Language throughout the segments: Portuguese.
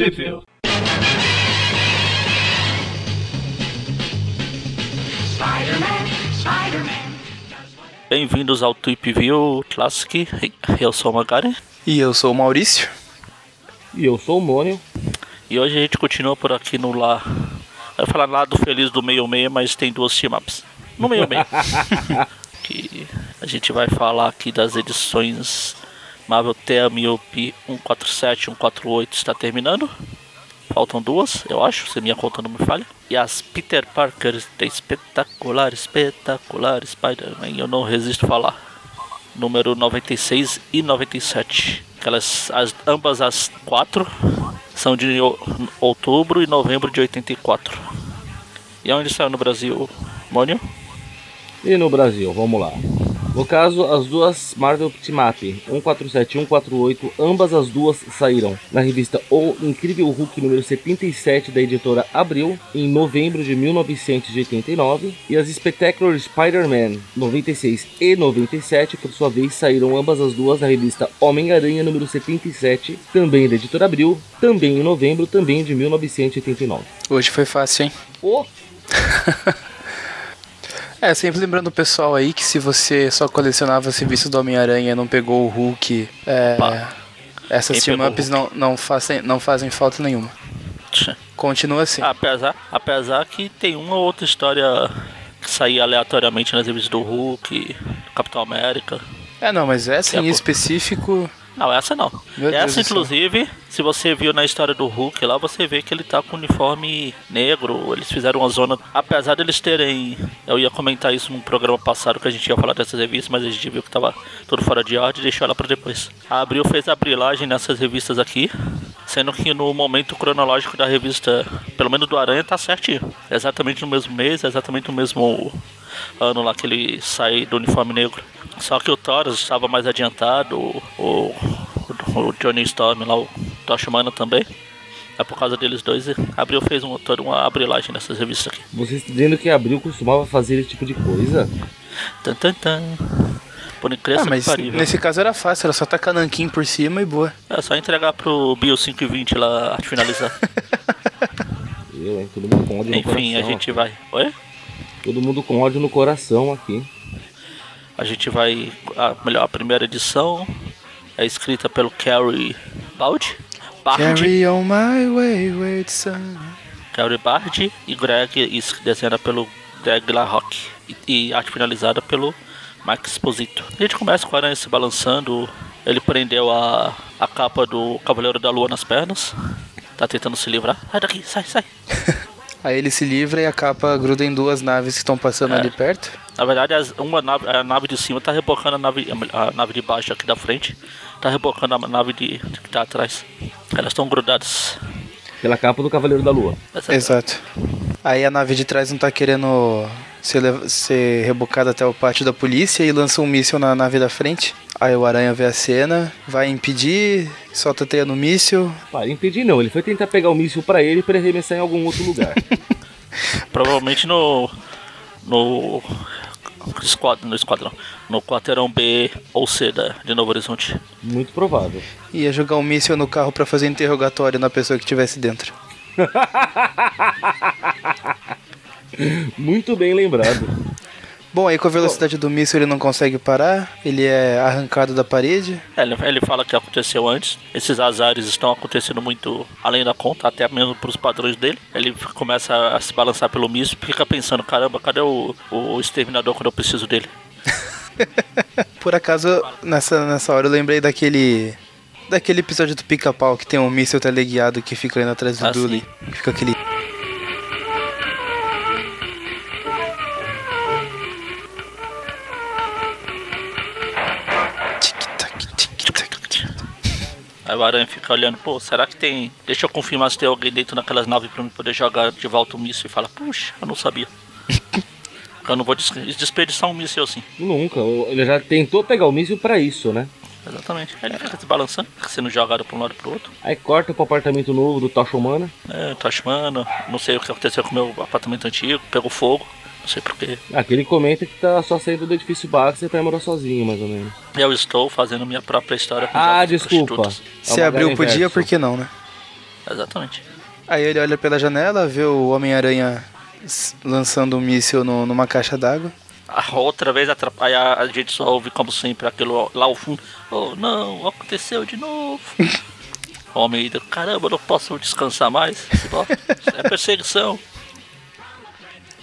Trip Bem-vindos ao Tweep View Classic. Eu sou o Magari. E eu sou o Maurício. E eu sou o Mônio. E hoje a gente continua por aqui no lá. Eu ia falar lado feliz do meio meio, mas tem duas team-ups. No meio meio. que a gente vai falar aqui das edições Marvel Miope 147 148 está terminando. Faltam duas, eu acho, se minha conta não me falha. E as Peter Parker espetacular, espetacular Spider-Man, eu não resisto a falar. Número 96 e 97. Aquelas, as, ambas as quatro são de outubro e novembro de 84. E onde saiu no Brasil, Mônio? E no Brasil, vamos lá. No caso, as duas Marvel Up 147 e 148, ambas as duas saíram na revista O Incrível Hulk número 77 da editora Abril em novembro de 1989 e as Spectacular Spider-Man 96 e 97, por sua vez, saíram ambas as duas na revista Homem-Aranha número 77, também da editora Abril, também em novembro, também de 1989. Hoje foi fácil, hein? Oh. É, sempre lembrando o pessoal aí que se você só colecionava serviço do Homem-Aranha e não pegou o Hulk, é, essas team-ups não, não, fazem, não fazem falta nenhuma. Continua assim. Apesar, apesar que tem uma ou outra história que saía aleatoriamente nas revistas do Hulk, Capitão América. É, não, mas essa em específico não, essa não. Meu essa, inclusive, se você viu na história do Hulk lá, você vê que ele tá com uniforme negro. Eles fizeram uma zona. Apesar deles terem. Eu ia comentar isso num programa passado que a gente ia falar dessas revistas, mas a gente viu que tava tudo fora de ordem e deixou ela pra depois. A Abril fez a brilagem nessas revistas aqui. Sendo que no momento cronológico da revista, pelo menos do Aranha, tá certinho. Exatamente no mesmo mês, exatamente no mesmo ano lá que ele sai do uniforme negro. Só que o Thoros estava mais adiantado, o, o, o Johnny Storm lá, o Tosh Humana também. É por causa deles dois, Abril fez um, toda uma abrilagem nessas revistas aqui. Você está dizendo que Abril costumava fazer esse tipo de coisa? Tan, tan, tan. Por incrível ah, mas parível. nesse caso era fácil, era só tacar nanquim por cima e boa. É só entregar pro Bio 520 lá finalizar. Eu, hein? Com ódio Enfim, a gente vai. Oi? Todo mundo com ódio no coração aqui. A gente vai. A, melhor, a primeira edição é escrita pelo Carrie Bald. Carry on my wayward son. Carrie Bard e Greg desenhada pelo Greg LaRock e, e arte finalizada pelo Mike Exposito. A gente começa com a aranha se balançando. Ele prendeu a, a capa do Cavaleiro da Lua nas pernas. Tá tentando se livrar. Sai daqui, sai, sai. Aí ele se livra e a capa gruda em duas naves que estão passando é. ali perto. Na verdade, uma nave, a nave de cima tá rebocando a nave, a nave de baixo aqui da frente. Tá rebocando a nave de, que tá atrás. Elas estão grudadas. Pela capa do Cavaleiro da Lua. Exato. Aí a nave de trás não tá querendo ser, ser rebocada até o pátio da polícia e lança um míssil na nave da frente. Aí o Aranha vê a cena, vai impedir, solta a teia no míssil. Para impedir não, ele foi tentar pegar o míssil para ele para arremessar em algum outro lugar. Provavelmente no no esquadrão, no esquadrão, no quarteirão B ou C da, de Novo Horizonte. Muito provável. Ia jogar um míssil no carro para fazer interrogatório na pessoa que estivesse dentro. Muito bem lembrado. Bom, aí com a velocidade do míssil ele não consegue parar, ele é arrancado da parede. É, ele, ele fala que aconteceu antes. Esses azares estão acontecendo muito além da conta, até mesmo para os padrões dele. Ele começa a se balançar pelo míssil e fica pensando: caramba, cadê o, o exterminador quando eu preciso dele? Por acaso, nessa, nessa hora eu lembrei daquele. Daquele episódio do pica-pau que tem um míssil teleguiado que fica indo atrás do ah, Dully. Fica aquele. O Aranha fica olhando, pô, será que tem. Deixa eu confirmar se tem alguém dentro daquelas naves pra eu poder jogar de volta o um míssil e fala, puxa, eu não sabia. eu não vou desperdiçar um míssil assim. Nunca, ele já tentou pegar o míssil pra isso, né? Exatamente. Aí ele fica se balançando, sendo jogado pra um lado pro outro. Aí corta pro apartamento novo do Tocha Humana. É, Tocha Humana, não sei o que aconteceu com o meu apartamento antigo, pegou fogo. Não sei porquê. Aqui ele comenta que tá só saindo do edifício Baxter pra morar sozinho, mais ou menos. Eu estou fazendo minha própria história com Ah, desculpa. Se abriu podia, por que não, né? Exatamente. Aí ele olha pela janela, vê o Homem-Aranha lançando um míssil no- numa caixa d'água. A outra vez atrapalha, a gente só ouve, como sempre, aquilo lá ao fundo. Oh, não, aconteceu de novo. Homem, caramba, eu não posso descansar mais. É perseguição.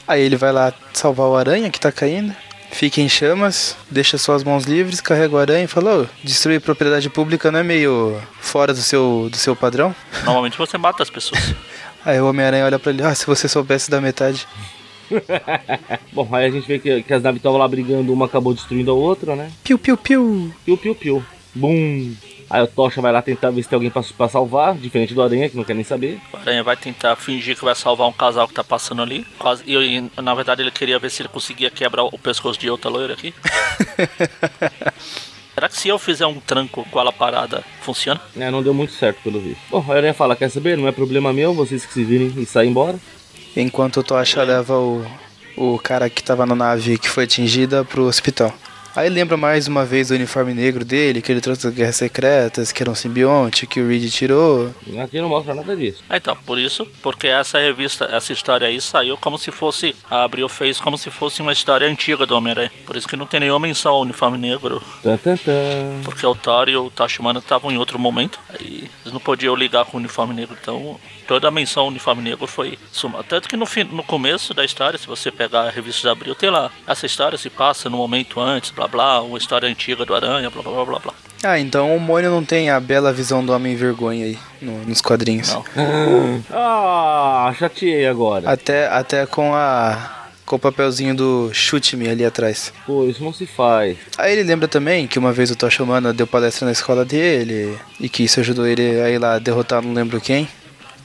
Aí ele vai lá salvar o aranha que tá caindo. Fica em chamas, deixa suas mãos livres, carrega o aranha e fala: "Ô, destruir propriedade pública não é meio fora do seu, do seu padrão? Normalmente você mata as pessoas. Aí o Homem-Aranha olha pra ele: Ah, se você soubesse da metade. Bom, aí a gente vê que, que as naves estavam lá brigando, uma acabou destruindo a outra, né? Piu, piu, piu. Piu, piu, piu. Bum. Aí o Tocha vai lá tentar ver se tem alguém pra, pra salvar, diferente do Aranha, que não quer nem saber. O Aranha vai tentar fingir que vai salvar um casal que tá passando ali. Quase, e, e, na verdade ele queria ver se ele conseguia quebrar o pescoço de outra loira aqui. Será que se eu fizer um tranco com ela parada, funciona? É, não deu muito certo, pelo visto. Bom, a Aranha fala, quer saber? Não é problema meu, vocês que se virem e saem embora. Enquanto o Tocha leva o, o cara que tava na nave que foi atingida pro hospital. Aí lembra mais uma vez do uniforme negro dele, que ele trouxe das Guerras Secretas, que era um simbionte, que o Reed tirou. Aqui não mostra nada disso. Ah, Então, por isso, porque essa revista, essa história aí saiu como se fosse, a Abril fez como se fosse uma história antiga do Homem-Aranha. Por isso que não tem nenhuma menção ao uniforme negro, Tan, tan, tan. porque o Thor e o Tachumana estavam em outro momento, aí eles não podiam ligar com o uniforme negro, então toda a menção ao uniforme negro foi suma. Tanto que no, fim, no começo da história, se você pegar a revista de Abril, tem lá, essa história se passa no momento antes, blá blá, uma história antiga do Aranha, blá blá blá blá. Ah, então o Mônio não tem a bela visão do Homem-Vergonha aí no- nos quadrinhos. Não. Ah, chateei agora. Até, até com a. Com o papelzinho do chute-me ali atrás. Pô, isso não se faz. Aí ele lembra também que uma vez o Tocha Humana deu palestra na escola dele e que isso ajudou ele a ir lá derrotar não lembro quem.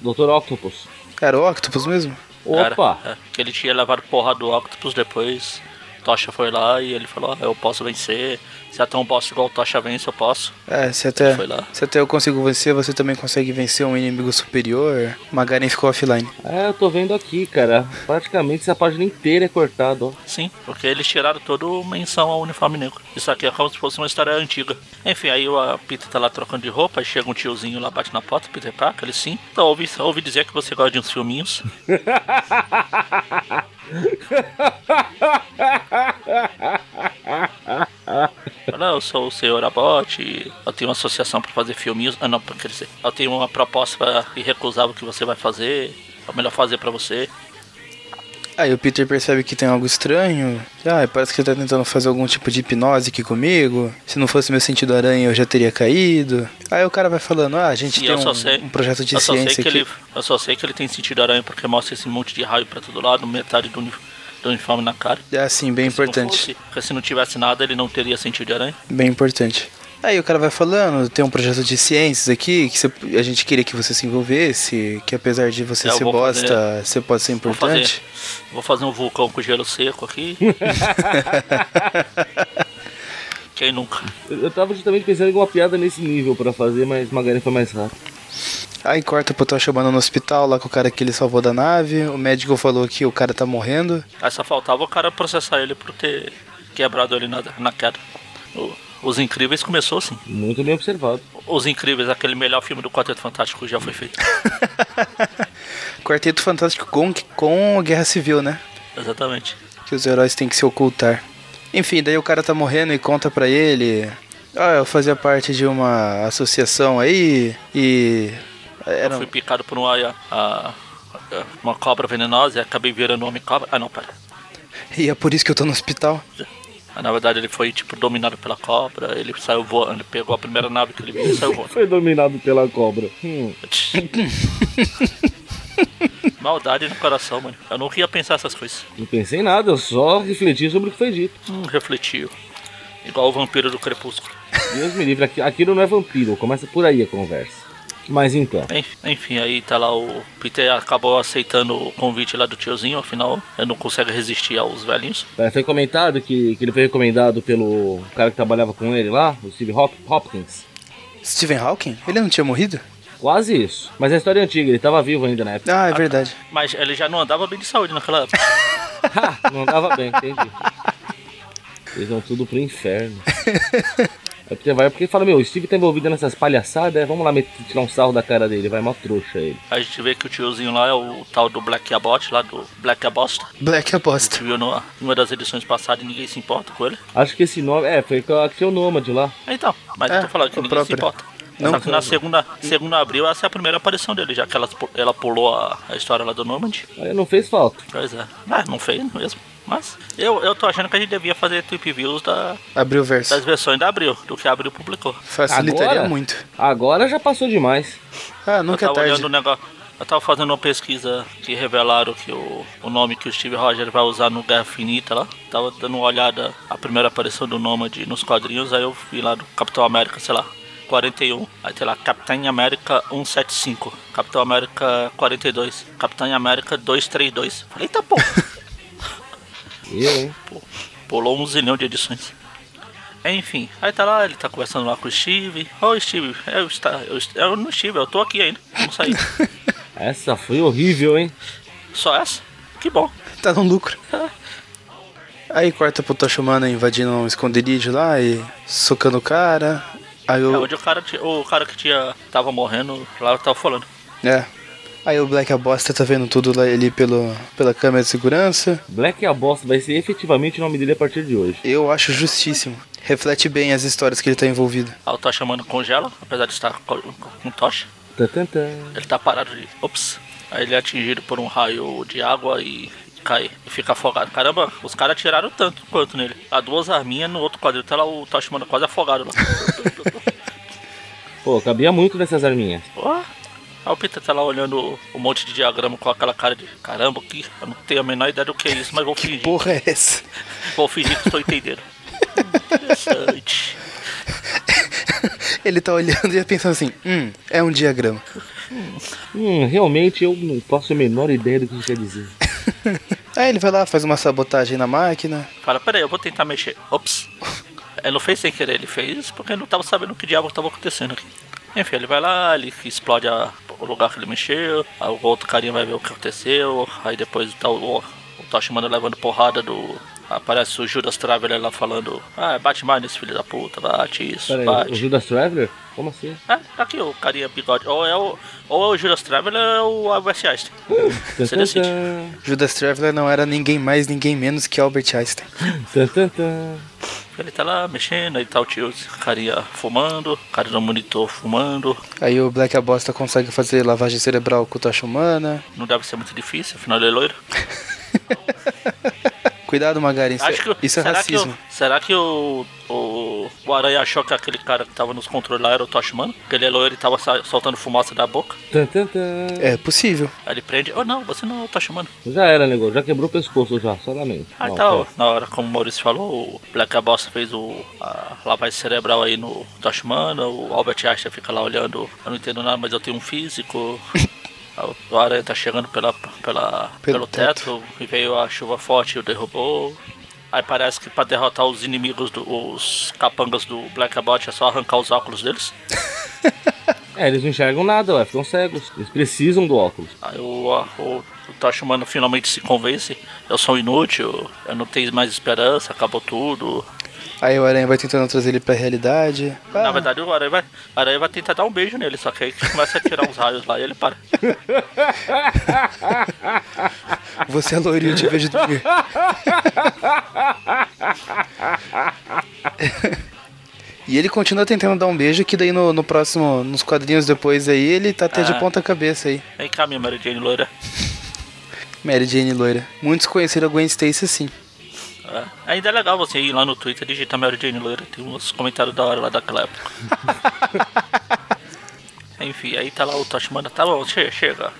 Dr. Octopus. Era o Octopus mesmo? Opa! Era, é, que ele tinha levado porra do Octopus depois. Tocha foi lá e ele falou: "Ah, Eu posso vencer. Se é tão bosta igual o Tocha vence, eu posso. É, se até, Foi lá. se até eu consigo vencer, você também consegue vencer um inimigo superior. Magaren ficou offline. É, eu tô vendo aqui, cara. Praticamente essa página inteira é cortada, ó. Sim, porque eles tiraram toda menção ao uniforme negro. Isso aqui é como se fosse uma história antiga. Enfim, aí o Peter tá lá trocando de roupa, aí chega um tiozinho lá, bate na porta, Peter Parker, ele sim. Então, ouvi, ouvi dizer que você gosta de uns filminhos. Fala, eu sou o senhor Abbott, eu tenho uma associação para fazer filminhos. Ah, não, quer dizer, eu tenho uma proposta irrecusável que você vai fazer, é o melhor fazer para você. Aí o Peter percebe que tem algo estranho. Ah, parece que ele tá tentando fazer algum tipo de hipnose aqui comigo. Se não fosse meu sentido aranha, eu já teria caído. Aí o cara vai falando, ah, a gente tem um, sei. um projeto de ciência que aqui. ele, eu só sei que ele tem sentido aranha porque mostra esse monte de raio pra todo lado, metade do, uni- do uniforme na cara. É assim, bem Se não importante. fosse- porque se não tivesse nada, ele não teria sentido de aranha. Bem importante. Aí o cara vai falando, tem um projeto de ciências aqui, que você- a gente queria que você se envolvesse, que apesar de você É, ser bosta, fazer- você pode ser Vou fazer, importante. vou fazer um vulcão com gelo seco aqui. Quem nunca? Eu, eu tava justamente pensando em alguma piada nesse nível pra fazer, mas Magaren foi mais rápido. Aí corta pro Tocha Humana no hospital, lá com o cara que ele salvou da nave. O médico falou que o cara tá morrendo. Aí só faltava o cara processar ele por ter quebrado ele na, na queda. O- Os Incríveis começou assim. Muito bem observado. Os Incríveis, aquele melhor filme do Quarteto Fantástico já foi feito. Quarteto Fantástico com, com a Guerra Civil, né? Exatamente. Que os heróis têm que se ocultar. Enfim, daí o cara tá morrendo e conta pra ele. Ah, eu fazia parte de uma associação aí e. Eu Era, fui picado por uma, a- a- uma cobra venenosa e acabei virando homem cobra. Ah não, pera. e é por isso que eu tô no hospital. Na verdade ele foi tipo dominado pela cobra, ele saiu voando, ele pegou a primeira nave que ele viu e saiu voando. Foi dominado pela cobra. Hum. Maldade no coração, mano. Eu não ia pensar essas coisas. Não pensei em nada, eu só refleti sobre o que foi dito. Hum, refletiu. Igual o vampiro do crepúsculo. Deus me livre, aqui- aquilo não é vampiro, começa por aí a conversa. Mas então, Enf- Enfim, aí tá lá o Peter acabou aceitando o convite lá do tiozinho, afinal ele não consegue resistir aos velhinhos. é, foi comentado que, que ele foi recomendado pelo cara que trabalhava com ele lá, o Steve Hop- Hopkins. Stephen Hawking? Ele não tinha morrido? Quase isso. Mas a história é antiga, ele tava vivo ainda na época. Ah, é verdade. Mas ele já não andava bem de saúde naquela época. Ha, não dava bem, entendi. Eles vão tudo pro inferno. É porque vai porque fala, meu, o Steve tá envolvido nessas palhaçadas, é, vamos lá meter, tirar um sarro da cara dele, vai mó trouxa ele. A gente vê que o tiozinho lá é o tal do Black Abbott, lá do Black Abosta. Black A gente viu no- numa das edições passadas e ninguém se importa com ele. Acho que esse nome, é, foi a- foi o Nômade lá. Então, mas É, eu tô falando que ninguém se próprio. importa. Não, Só que na segunda, segunda abril essa é a primeira aparição dele, já que ela, ela pulou a, a história lá do Nomad. Aí não fez falta. Pois é. Ah, não fez mesmo. Mas eu, eu tô achando que a gente devia fazer trip views da, verso. das versões da Abril, do que a Abril publicou. Facilitaria Agora? muito. Agora já passou demais. Ah, Eu nunca é tava tarde. olhando o negócio. Eu tava fazendo uma pesquisa que revelaram que o, o nome que o Steve Rogers vai usar no Guerra Finita lá. Tava dando uma olhada a primeira aparição do Nomad nos quadrinhos, aí eu vi lá do Capitão América, sei lá, 41. Aí tem lá Capitão América 175, Capitão América 42, Capitão América 232. Falei, tá bom. Eu, hein? Pulou um zilhão de edições. Enfim, aí tá lá, ele tá conversando lá com o Steve. Ô Steve, eu, está, eu, eu não Steve, eu tô aqui ainda, não saí. Essa foi horrível, hein? Só essa? Que bom. Tá no lucro. Aí corta pro Toshimana invadindo um esconderijo lá e socando o cara. Aí É o. onde o cara, o cara que tinha tava morrendo lá tava falando. É. Aí o Black Abosta tá vendo tudo lá ali pelo, pela câmera de segurança. Black a bosta vai ser efetivamente o nome dele a partir de hoje. Eu acho justíssimo. Reflete bem as histórias que ele tá envolvido. Aí o Tocha chamando congela, apesar de estar com, tocha. Tan, tan, tan. Ele tá parado de. Ops. Aí ele é atingido por um raio de água e cai e fica afogado. Caramba, os caras tiraram tanto quanto nele. Há duas arminhas no outro quadril. Tá lá o Tocha chamando quase afogado lá. Pô, cabia muito nessas arminhas. Ó. Aí o Peter tá lá olhando o monte de diagrama com aquela cara de caramba, que eu não tenho a menor ideia do que é isso, mas vou fingir. Porra é essa? Vou fingir que estou entendendo. Hum, Interessante. Ele tá olhando e pensando assim: hum, é um diagrama. Hum, realmente eu não faço a menor ideia do que isso quer dizer. Aí ele vai lá, faz uma sabotagem na máquina. Fala, peraí, eu vou tentar mexer. Ops. Ele não fez sem querer, ele fez porque ele não tava sabendo o que diabo tava acontecendo aqui. Enfim, ele vai lá, ele explode a- o lugar que ele mexeu, aí o outro carinha vai ver o que aconteceu, aí depois tá o, o Toshimano levando porrada do. Aparece o Judas Traveler lá falando, ah, bate mais nesse filho da puta, bate isso, Pera aí, o bate. Judas Traveler? Como assim? É, tá aqui o carinha bigode. Ou é o, ou é o Judas Traveler ou é o Albert Einstein. Você decide. tan. Judas Traveler não era ninguém mais, ninguém menos que Albert Einstein. Ele tá lá mexendo, aí tá o tio, carinha fumando, cara no monitor fumando. Aí o Black Abosta consegue fazer lavagem cerebral com o Tocha Humana. Não deve ser muito difícil, afinal ele é loiro. Cuidado, Magari, isso, Acho é, que, isso é será racismo. Que o, será que o, o, o Aranha achou que aquele cara que tava nos controles lá era o Toshimano? Que ele é loiro e tava soltando fumaça da boca? Tan, tan, tan. É possível. Aí ele prende, oh não, você não é o Toshimano. Já era, negócio. Já quebrou o pescoço já, só lamento. Ah, Não, então, tá. na hora, como o Maurício falou, o Black Bossa fez o, a lavagem cerebral aí no Toshimano, o Albert Einstein fica lá olhando, eu não entendo nada, mas eu tenho um físico. O aranha tá chegando pela, pela, Pelo pelo, teto. e veio a chuva forte e o derrubou. Aí parece que pra derrotar os inimigos, do, os capangas do Black Bot é só arrancar os óculos deles. É, eles não enxergam nada, ué, ficam cegos. Eles precisam do óculos. Aí o, o, o Toshimano finalmente se convence, eu sou inútil, eu não tenho mais esperança, acabou tudo. Aí o Aranha vai tentando trazer ele pra realidade. Na Ah, verdade, o Aranha vai, o Aranha vai tentar dar um beijo nele, só que aí começa a tirar uns raios lá e ele para. você é loirinho, eu te vejo dormir. E ele continua tentando dar um beijo, que daí no, no próximo, nos quadrinhos depois aí, ele tá até de Ah. ponta cabeça aí. Vem cá, minha Mary Jane loira. Mary Jane loira. Muitos conheceram a Gwen Stacy assim. É. Ainda é legal você ir lá no Twitter digitar Mary Jane loira. Tem uns comentários da hora lá daquela época. Enfim, aí tá lá o Toshimano. Tá bom, chega, chega.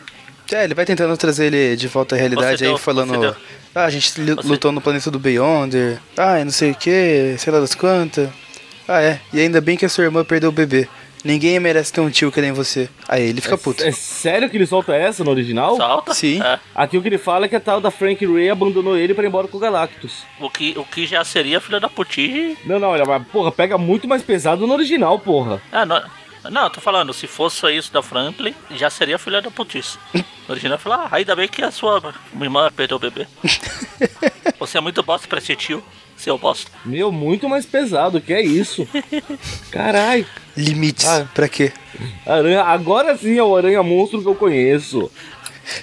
É, ele vai tentando trazer ele de volta à realidade Você aí, deu- falando. Ah, a gente lu- você- lutou no planeta do Beyonder. Ah, e não sei o que, sei lá das quantas. Ah, é. E ainda bem que a sua irmã perdeu o bebê. Ninguém merece ter um tio que nem você. Aí ele fica puto. É sério que ele solta essa no original? Salta. Sim. É. Aqui o que ele fala é que a tal da Frank Ray abandonou ele pra ir embora com o Galactus. O que, o que já seria filha da putinha. Não, não, olha, mas porra, pega muito mais pesado no original, porra. Ah, no, Não, eu tô falando, se fosse isso da Franklin, já seria filha da putice. Original falar, ah, ainda bem que a sua irmã perdeu o bebê. Você é muito bosta pra esse tio, seu bosta. Meu, muito mais pesado, que é isso? Carai. Limites. Ah. Pra quê? Aranha, agora sim é o aranha monstro que eu conheço.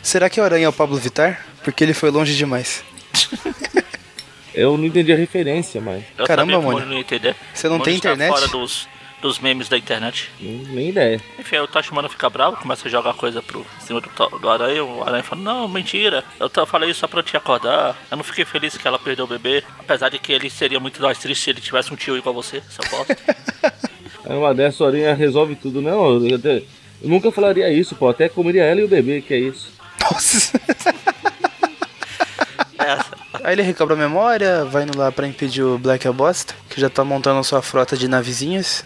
Será que o Aranha é o Pablo Vittar? Porque ele foi longe demais. Eu não entendi a referência, mas. Eu Caramba, sabia que o Mônio. Mônio não ia entender. Você não tem tá internet? fora dos, dos memes da internet. hum, Nem ideia. Enfim, aí o Tachimano fica bravo, começa a jogar coisa pro em cima do, do aranha. O aranha fala: Não, mentira, eu falei isso só pra te acordar. Eu não fiquei feliz que ela perdeu o bebê. Apesar de que ele seria muito mais triste se ele tivesse um tio igual você, seu bosta. Aí uma dessa, o aranha resolve tudo. Não, eu, até- eu nunca falaria isso, pô. Até comeria ela e o bebê, que é isso. Nossa. é, Aí ele recobra a memória, vai indo lá pra impedir o Black a bosta, que já tá montando a sua frota de navezinhas.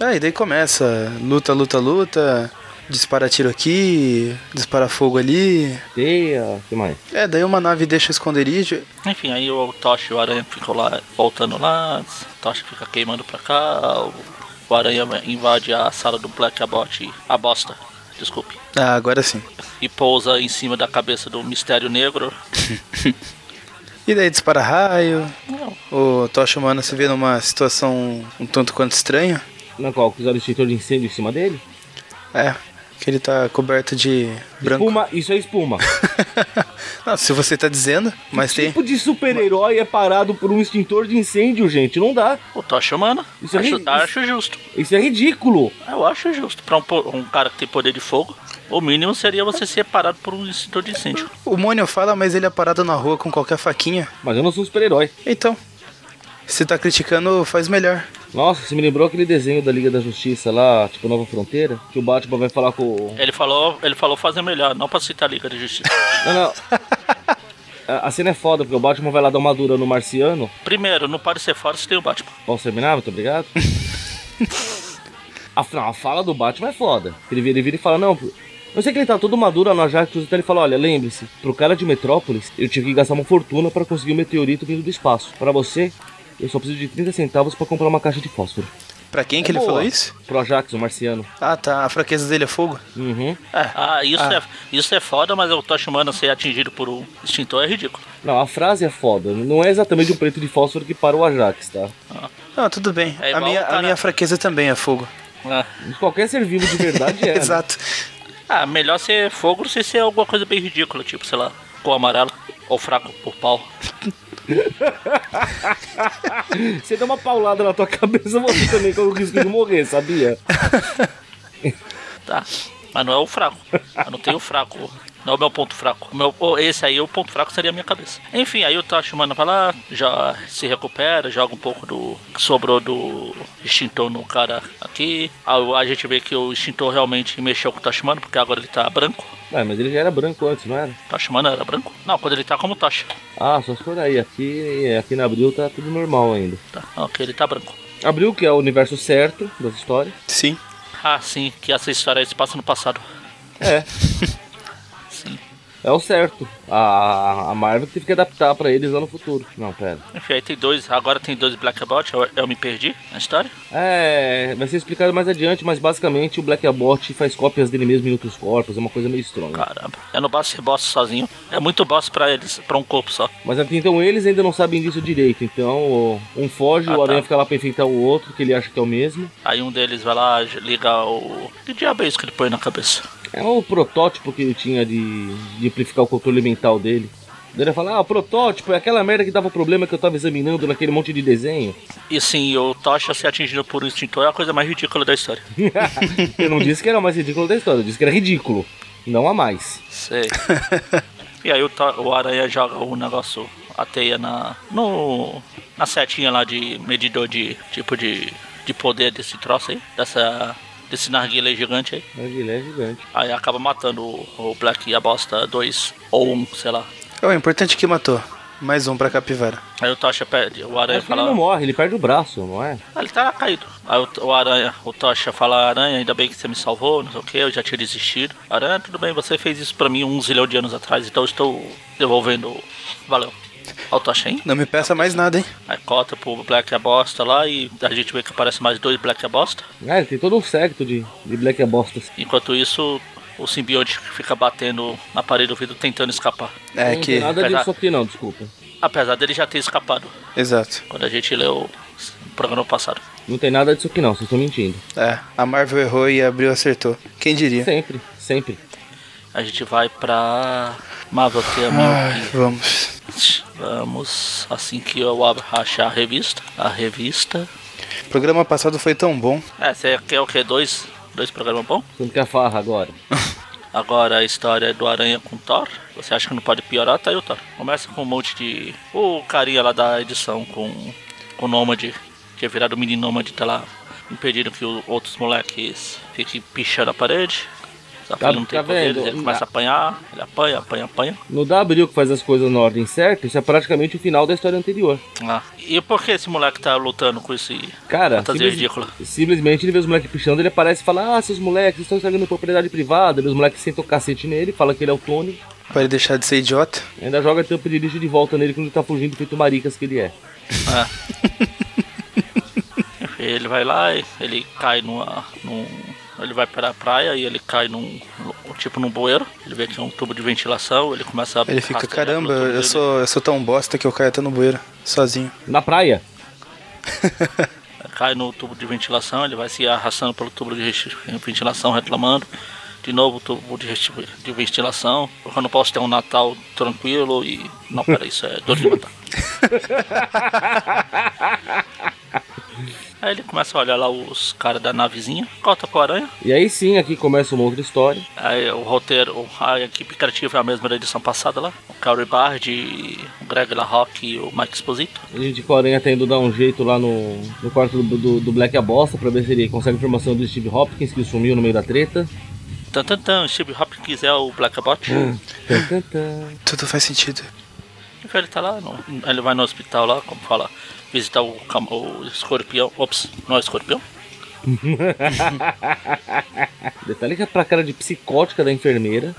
Aí daí começa, luta, luta, luta, dispara tiro aqui, dispara fogo ali. Teia, o que mais? É, daí uma nave deixa o esconderijo. enfim, aí o Tocha e o aranha ficam lá voltando lá. O Tocha fica queimando pra cá. O, o aranha invade a sala do Black Abot, a bosta, desculpe. Ah, agora sim. E pousa em cima da cabeça do Mistério Negro. E daí dispara raio. Não, O Tocha Humano se vê numa situação um tanto quanto estranha. Na qual? Fizeram o extintor de incêndio em cima dele? É, que ele tá coberto de branco. Espuma, isso é espuma. Não, se você tá dizendo, mas que tem. tipo de super-herói é parado por um extintor de incêndio, gente? Não dá. o Tocha humana. Isso é acho, ri- acho justo. Isso é ridículo. Eu acho justo. Pra um, um cara que tem poder de fogo, o mínimo seria você ser parado por um extintor de incêndio. O Mônio fala, mas ele é parado na rua com qualquer faquinha. Mas eu não sou um super-herói. Então, se tá criticando, faz melhor. Nossa, você me lembrou aquele desenho da Liga da Justiça lá, tipo Nova Fronteira? Que o Batman vai falar com o. Ele falou, ele falou fazer melhor, não pra citar a Liga de Justiça. Não, não. A cena é foda, porque o Batman vai lá dar uma dura no marciano. Primeiro, não pode ser fora se tem o Batman. Posso terminar? Muito obrigado. a, não, a fala do Batman é foda. Ele vira, ele vira e fala, não. Eu sei que ele tá todo maduro no Ajax, então ele fala, olha, lembre-se, pro cara de Metrópolis, eu tive que gastar uma fortuna pra conseguir o meteorito vindo do espaço. Pra você, eu só preciso de 30 centavos pra comprar uma caixa de fósforo. Pra quem que É ele boa. falou isso? Pro Ajax, o marciano. Ah, tá. A fraqueza dele é fogo? Uhum. Ah, isso, Ah. É, isso é foda, mas o Tocha Humana ser atingido por um extintor é ridículo. Não, a frase é foda. Não é exatamente um preto de fósforo que para o Ajax, tá? Não, tudo bem. É a, minha, a minha fraqueza também é fogo. Ah, Qualquer ser vivo de verdade é. né? Exato. Ah, melhor ser fogo, se é alguma coisa bem ridícula, tipo, sei lá, cor amarela ou fraco por pau. Você dá uma paulada na tua cabeça, você também corre o risco de morrer, sabia? Tá. Mas não é o fraco. Eu não tenho o fraco. É o meu ponto fraco. O meu, esse aí, o ponto fraco seria a minha cabeça. Enfim, aí o Tocha Humana vai lá, já se recupera, joga um pouco do que sobrou do extintor no cara aqui. Aí a gente vê que o extintor realmente mexeu com o Tocha Humana, porque agora ele tá branco. Ué, mas ele já era branco antes, não era? Humana era branco? Não, quando ele tá como Tocha. Ah, só se for aí. Aqui, aqui na Abril tá tudo normal ainda. Tá, ok, ele tá branco. Abril, que é o universo certo das histórias. Sim. Ah, sim, que essa história se passa no passado. É. é o certo. A, a Marvel teve que adaptar pra eles lá no futuro. Não, pera. Enfim, aí tem dois, agora tem dois Blackabout, eu, eu me perdi na história. É, vai ser explicado mais adiante, mas basicamente o Black Abort faz cópias dele mesmo em outros corpos, é uma coisa meio estranha. Caramba, eu não basta ser boss sozinho. É muito boss pra eles, pra um corpo só. Mas até então eles ainda não sabem disso direito, então um foge, Ah, o Aranha tá. fica lá pra enfrentar o outro, que ele acha que é o mesmo. Aí um deles vai lá ligar o. Que diabo é isso que ele põe na cabeça? É o protótipo que ele tinha de, de amplificar o controle mental dele. Ele fala, ah, o protótipo é aquela merda que dava problema que eu tava examinando naquele monte de desenho. E sim, o Tocha ser atingido por um extintor é a coisa mais ridícula da história. eu não disse que era o mais ridículo da história, eu disse que era ridículo. Não há mais. Sei. e aí o, o Aranha joga o negócio, a teia na. no. na setinha lá de medidor de tipo de. de poder desse troço aí. Dessa. Desse narguilé gigante aí. Mas ele é gigante. Aí acaba matando o, o Black e a bosta 2 ou 1, um, sei lá. É o importante que matou. Mais um pra capivara. Aí o Tocha pede, o Aranha Acho que ele fala. não morre, ele perde o braço, não é? Ah, ele tá caído. Aí o, o Aranha, o Tocha fala, Aranha, ainda bem que você me salvou, não sei o que, eu já tinha desistido. Aranha, tudo bem, você fez isso pra mim um zilhão de anos atrás, então eu estou devolvendo. Valeu. Auto Shen. Não me peça mais nada, hein? Aí cota pro Black a bosta lá e a gente vê que aparece mais dois Black a bosta. Ah, ele tem todo um secto de, de Black Bostas. Enquanto isso, o simbionte fica batendo na parede do vidro tentando escapar. É não que. tem nada Apesar- disso aqui não, desculpa. Apesar dele já ter escapado Exato. quando a gente leu o programa passado. Não tem nada disso aqui não, vocês estão mentindo. É, a Marvel errou e abriu acertou. Quem diria? Sempre, sempre. A gente vai pra Marvel Theme. Ai, vamos. Vamos, assim que eu abro- achar a revista. A revista. O programa passado foi tão bom. É, você quer o que? Dois, dois programas bom? Você não quer farra agora? Agora a história do Aranha com Thor. Você acha que não pode piorar? Tá aí o Thor. Começa com um monte de. O carinha lá da edição com, com o Nômade. Que é virado mini Nômade, tá lá. Impedindo que os outros moleques fiquem pichando a parede. Só que Tá- ele não tem tá poderes, vendo? ele começa a apanhar, ele apanha, apanha, apanha. No W que faz as coisas na ordem certa, isso é praticamente o final da história anterior. Ah, e por que esse moleque tá lutando com esse Cara, fantasia simples- ridícula? simplesmente ele vê os moleques pichando, ele aparece e fala: Ah, seus moleques estão estragando propriedade privada. Os moleques sentam o cacete nele, fala que ele é o Tony. Pra ele deixar de ser idiota. Ainda joga tampa de lixo de volta nele quando ele tá fugindo feito maricas que ele é. Ele vai lá, e ele cai numa. Num, ele vai para a praia e ele cai num. Tipo num bueiro. Ele vê que é um tubo de ventilação, ele começa a. Ele fica, caramba, eu dele. sou, eu sou tão bosta que eu caio até no bueiro, sozinho. Na praia. Cai no tubo de ventilação, ele vai se arrastando pelo tubo de ventilação, reclamando. De novo o tubo de, de ventilação. Porque eu não posso ter um Natal tranquilo e. Não, peraí, isso é dor de matar. Aí ele começa a olhar lá os caras da navezinha, corta com a aranha. E aí sim, aqui começa uma outra história. Aí o roteiro, a equipe criativa é a mesma da edição passada lá. O Cary Bard, o Greg LaRocque e o Mike Exposito. A gente com a aranha tá indo dar um jeito lá no, no quarto do, do, do Black a Bosta pra ver se ele consegue informação do Steve Hopkins que sumiu no meio da treta. Tan, tan, tan, Steve Hopkins é o Black Bot. Tan, tan, tan. Tudo faz sentido. Ele tá lá, no, ele vai no hospital lá, como fala, visitar o, o escorpião. Ops, não é o escorpião? Detalhe que é pra cara de psicótica da enfermeira.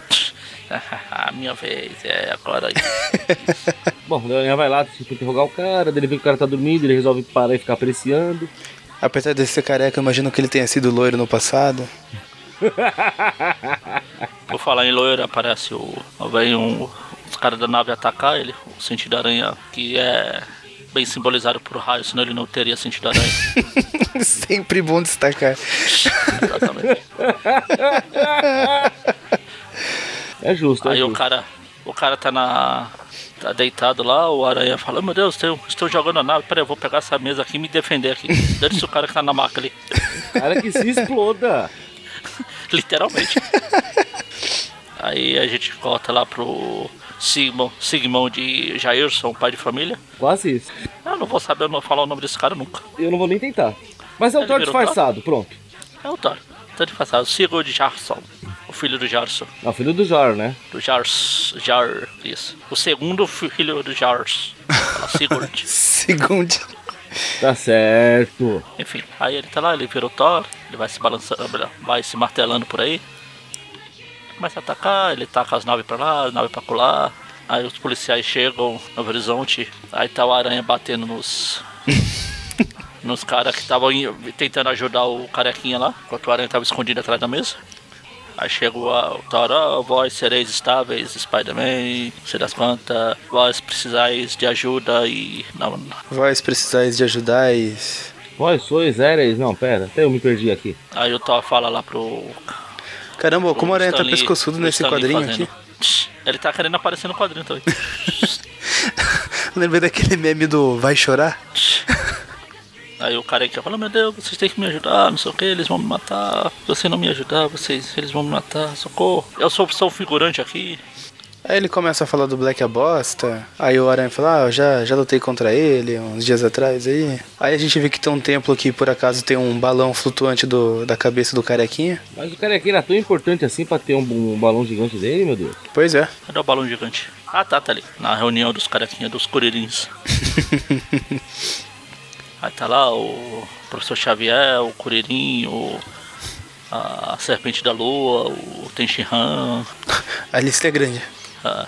a minha vez, é agora. Bom, a aranha vai lá, tipo, interrogar o cara, daí ele vê que o cara tá dormindo, ele resolve parar e ficar apreciando. Apesar de ser careca, eu imagino que ele tenha sido loiro no passado. Por falar em loiro, aparece o. Vem um, os caras da nave atacar ele, o sentido aranha, que é bem simbolizado por raio, senão ele não teria sentido aranha. Sempre bom destacar. Exatamente. É justo, é Aí o justo. cara, o cara tá na. tá deitado lá, o aranha fala, meu Deus, tem, estou jogando a nave, peraí, eu vou pegar essa mesa aqui e me defender aqui. Dane-se o cara que tá na maca ali. Cara que se exploda. Literalmente. Aí a gente volta lá pro Sigmund, Sigmund de Jairson, pai de família. Quase isso. Eu não vou saber eu não falar o nome desse cara nunca. Eu não vou nem tentar. Mas é o Thor virou disfarçado, pronto. É o Thor. Tá de passado. Sigurd Jarsson. O filho do Jarson. É o filho do Jor, né? Do Jars. Jar. Isso. O segundo filho do Jars. Sigurd. Segundo. Tá certo. Enfim, aí ele tá lá, ele vira o Thor, ele vai se balançando, vai se martelando por aí. Começa a atacar, ele taca as naves pra lá, as naves pra colar. Aí os policiais chegam no horizonte, aí tá o aranha batendo nos. nos caras que estavam tentando ajudar o carequinha lá, enquanto o aranha tava escondido atrás da mesa. Aí chegou a- o Thor, ó, vós sereis estáveis, Spider-Man, sei das quantas, vós precisais de ajuda e. Não, Vós precisais de ajudais. Vós sois éreis. Não, pera, até eu me perdi aqui. Aí o Thor fala lá pro Caramba, como o Aranha tá pescoçudo nesse quadrinho fazendo. aqui. Ele tá querendo aparecer no quadrinho também. Lembrei daquele meme do Vai Chorar? Aí o cara que fala, meu Deus, vocês têm que me ajudar, não sei o que, eles vão me matar. Se você não me ajudar, vocês, eles vão me matar, socorro. Eu sou só um figurante aqui. Aí ele começa a falar do Black a bosta. Aí o Aranha fala, ah, eu já, já lutei contra ele uns dias atrás aí. Aí a gente vê que tem um templo que por acaso tem um balão flutuante do, da cabeça do carequinha. Mas o cara aqui era tão importante assim pra ter um, um balão gigante dele, meu Deus. Pois é. Cadê o balão gigante? Ah, tá, tá ali. Na reunião dos carequinhas, dos curirins. Aí tá lá o professor Xavier, o Curirim, o, a Serpente da Lua, o Tenshinhan. A lista é grande. Ah,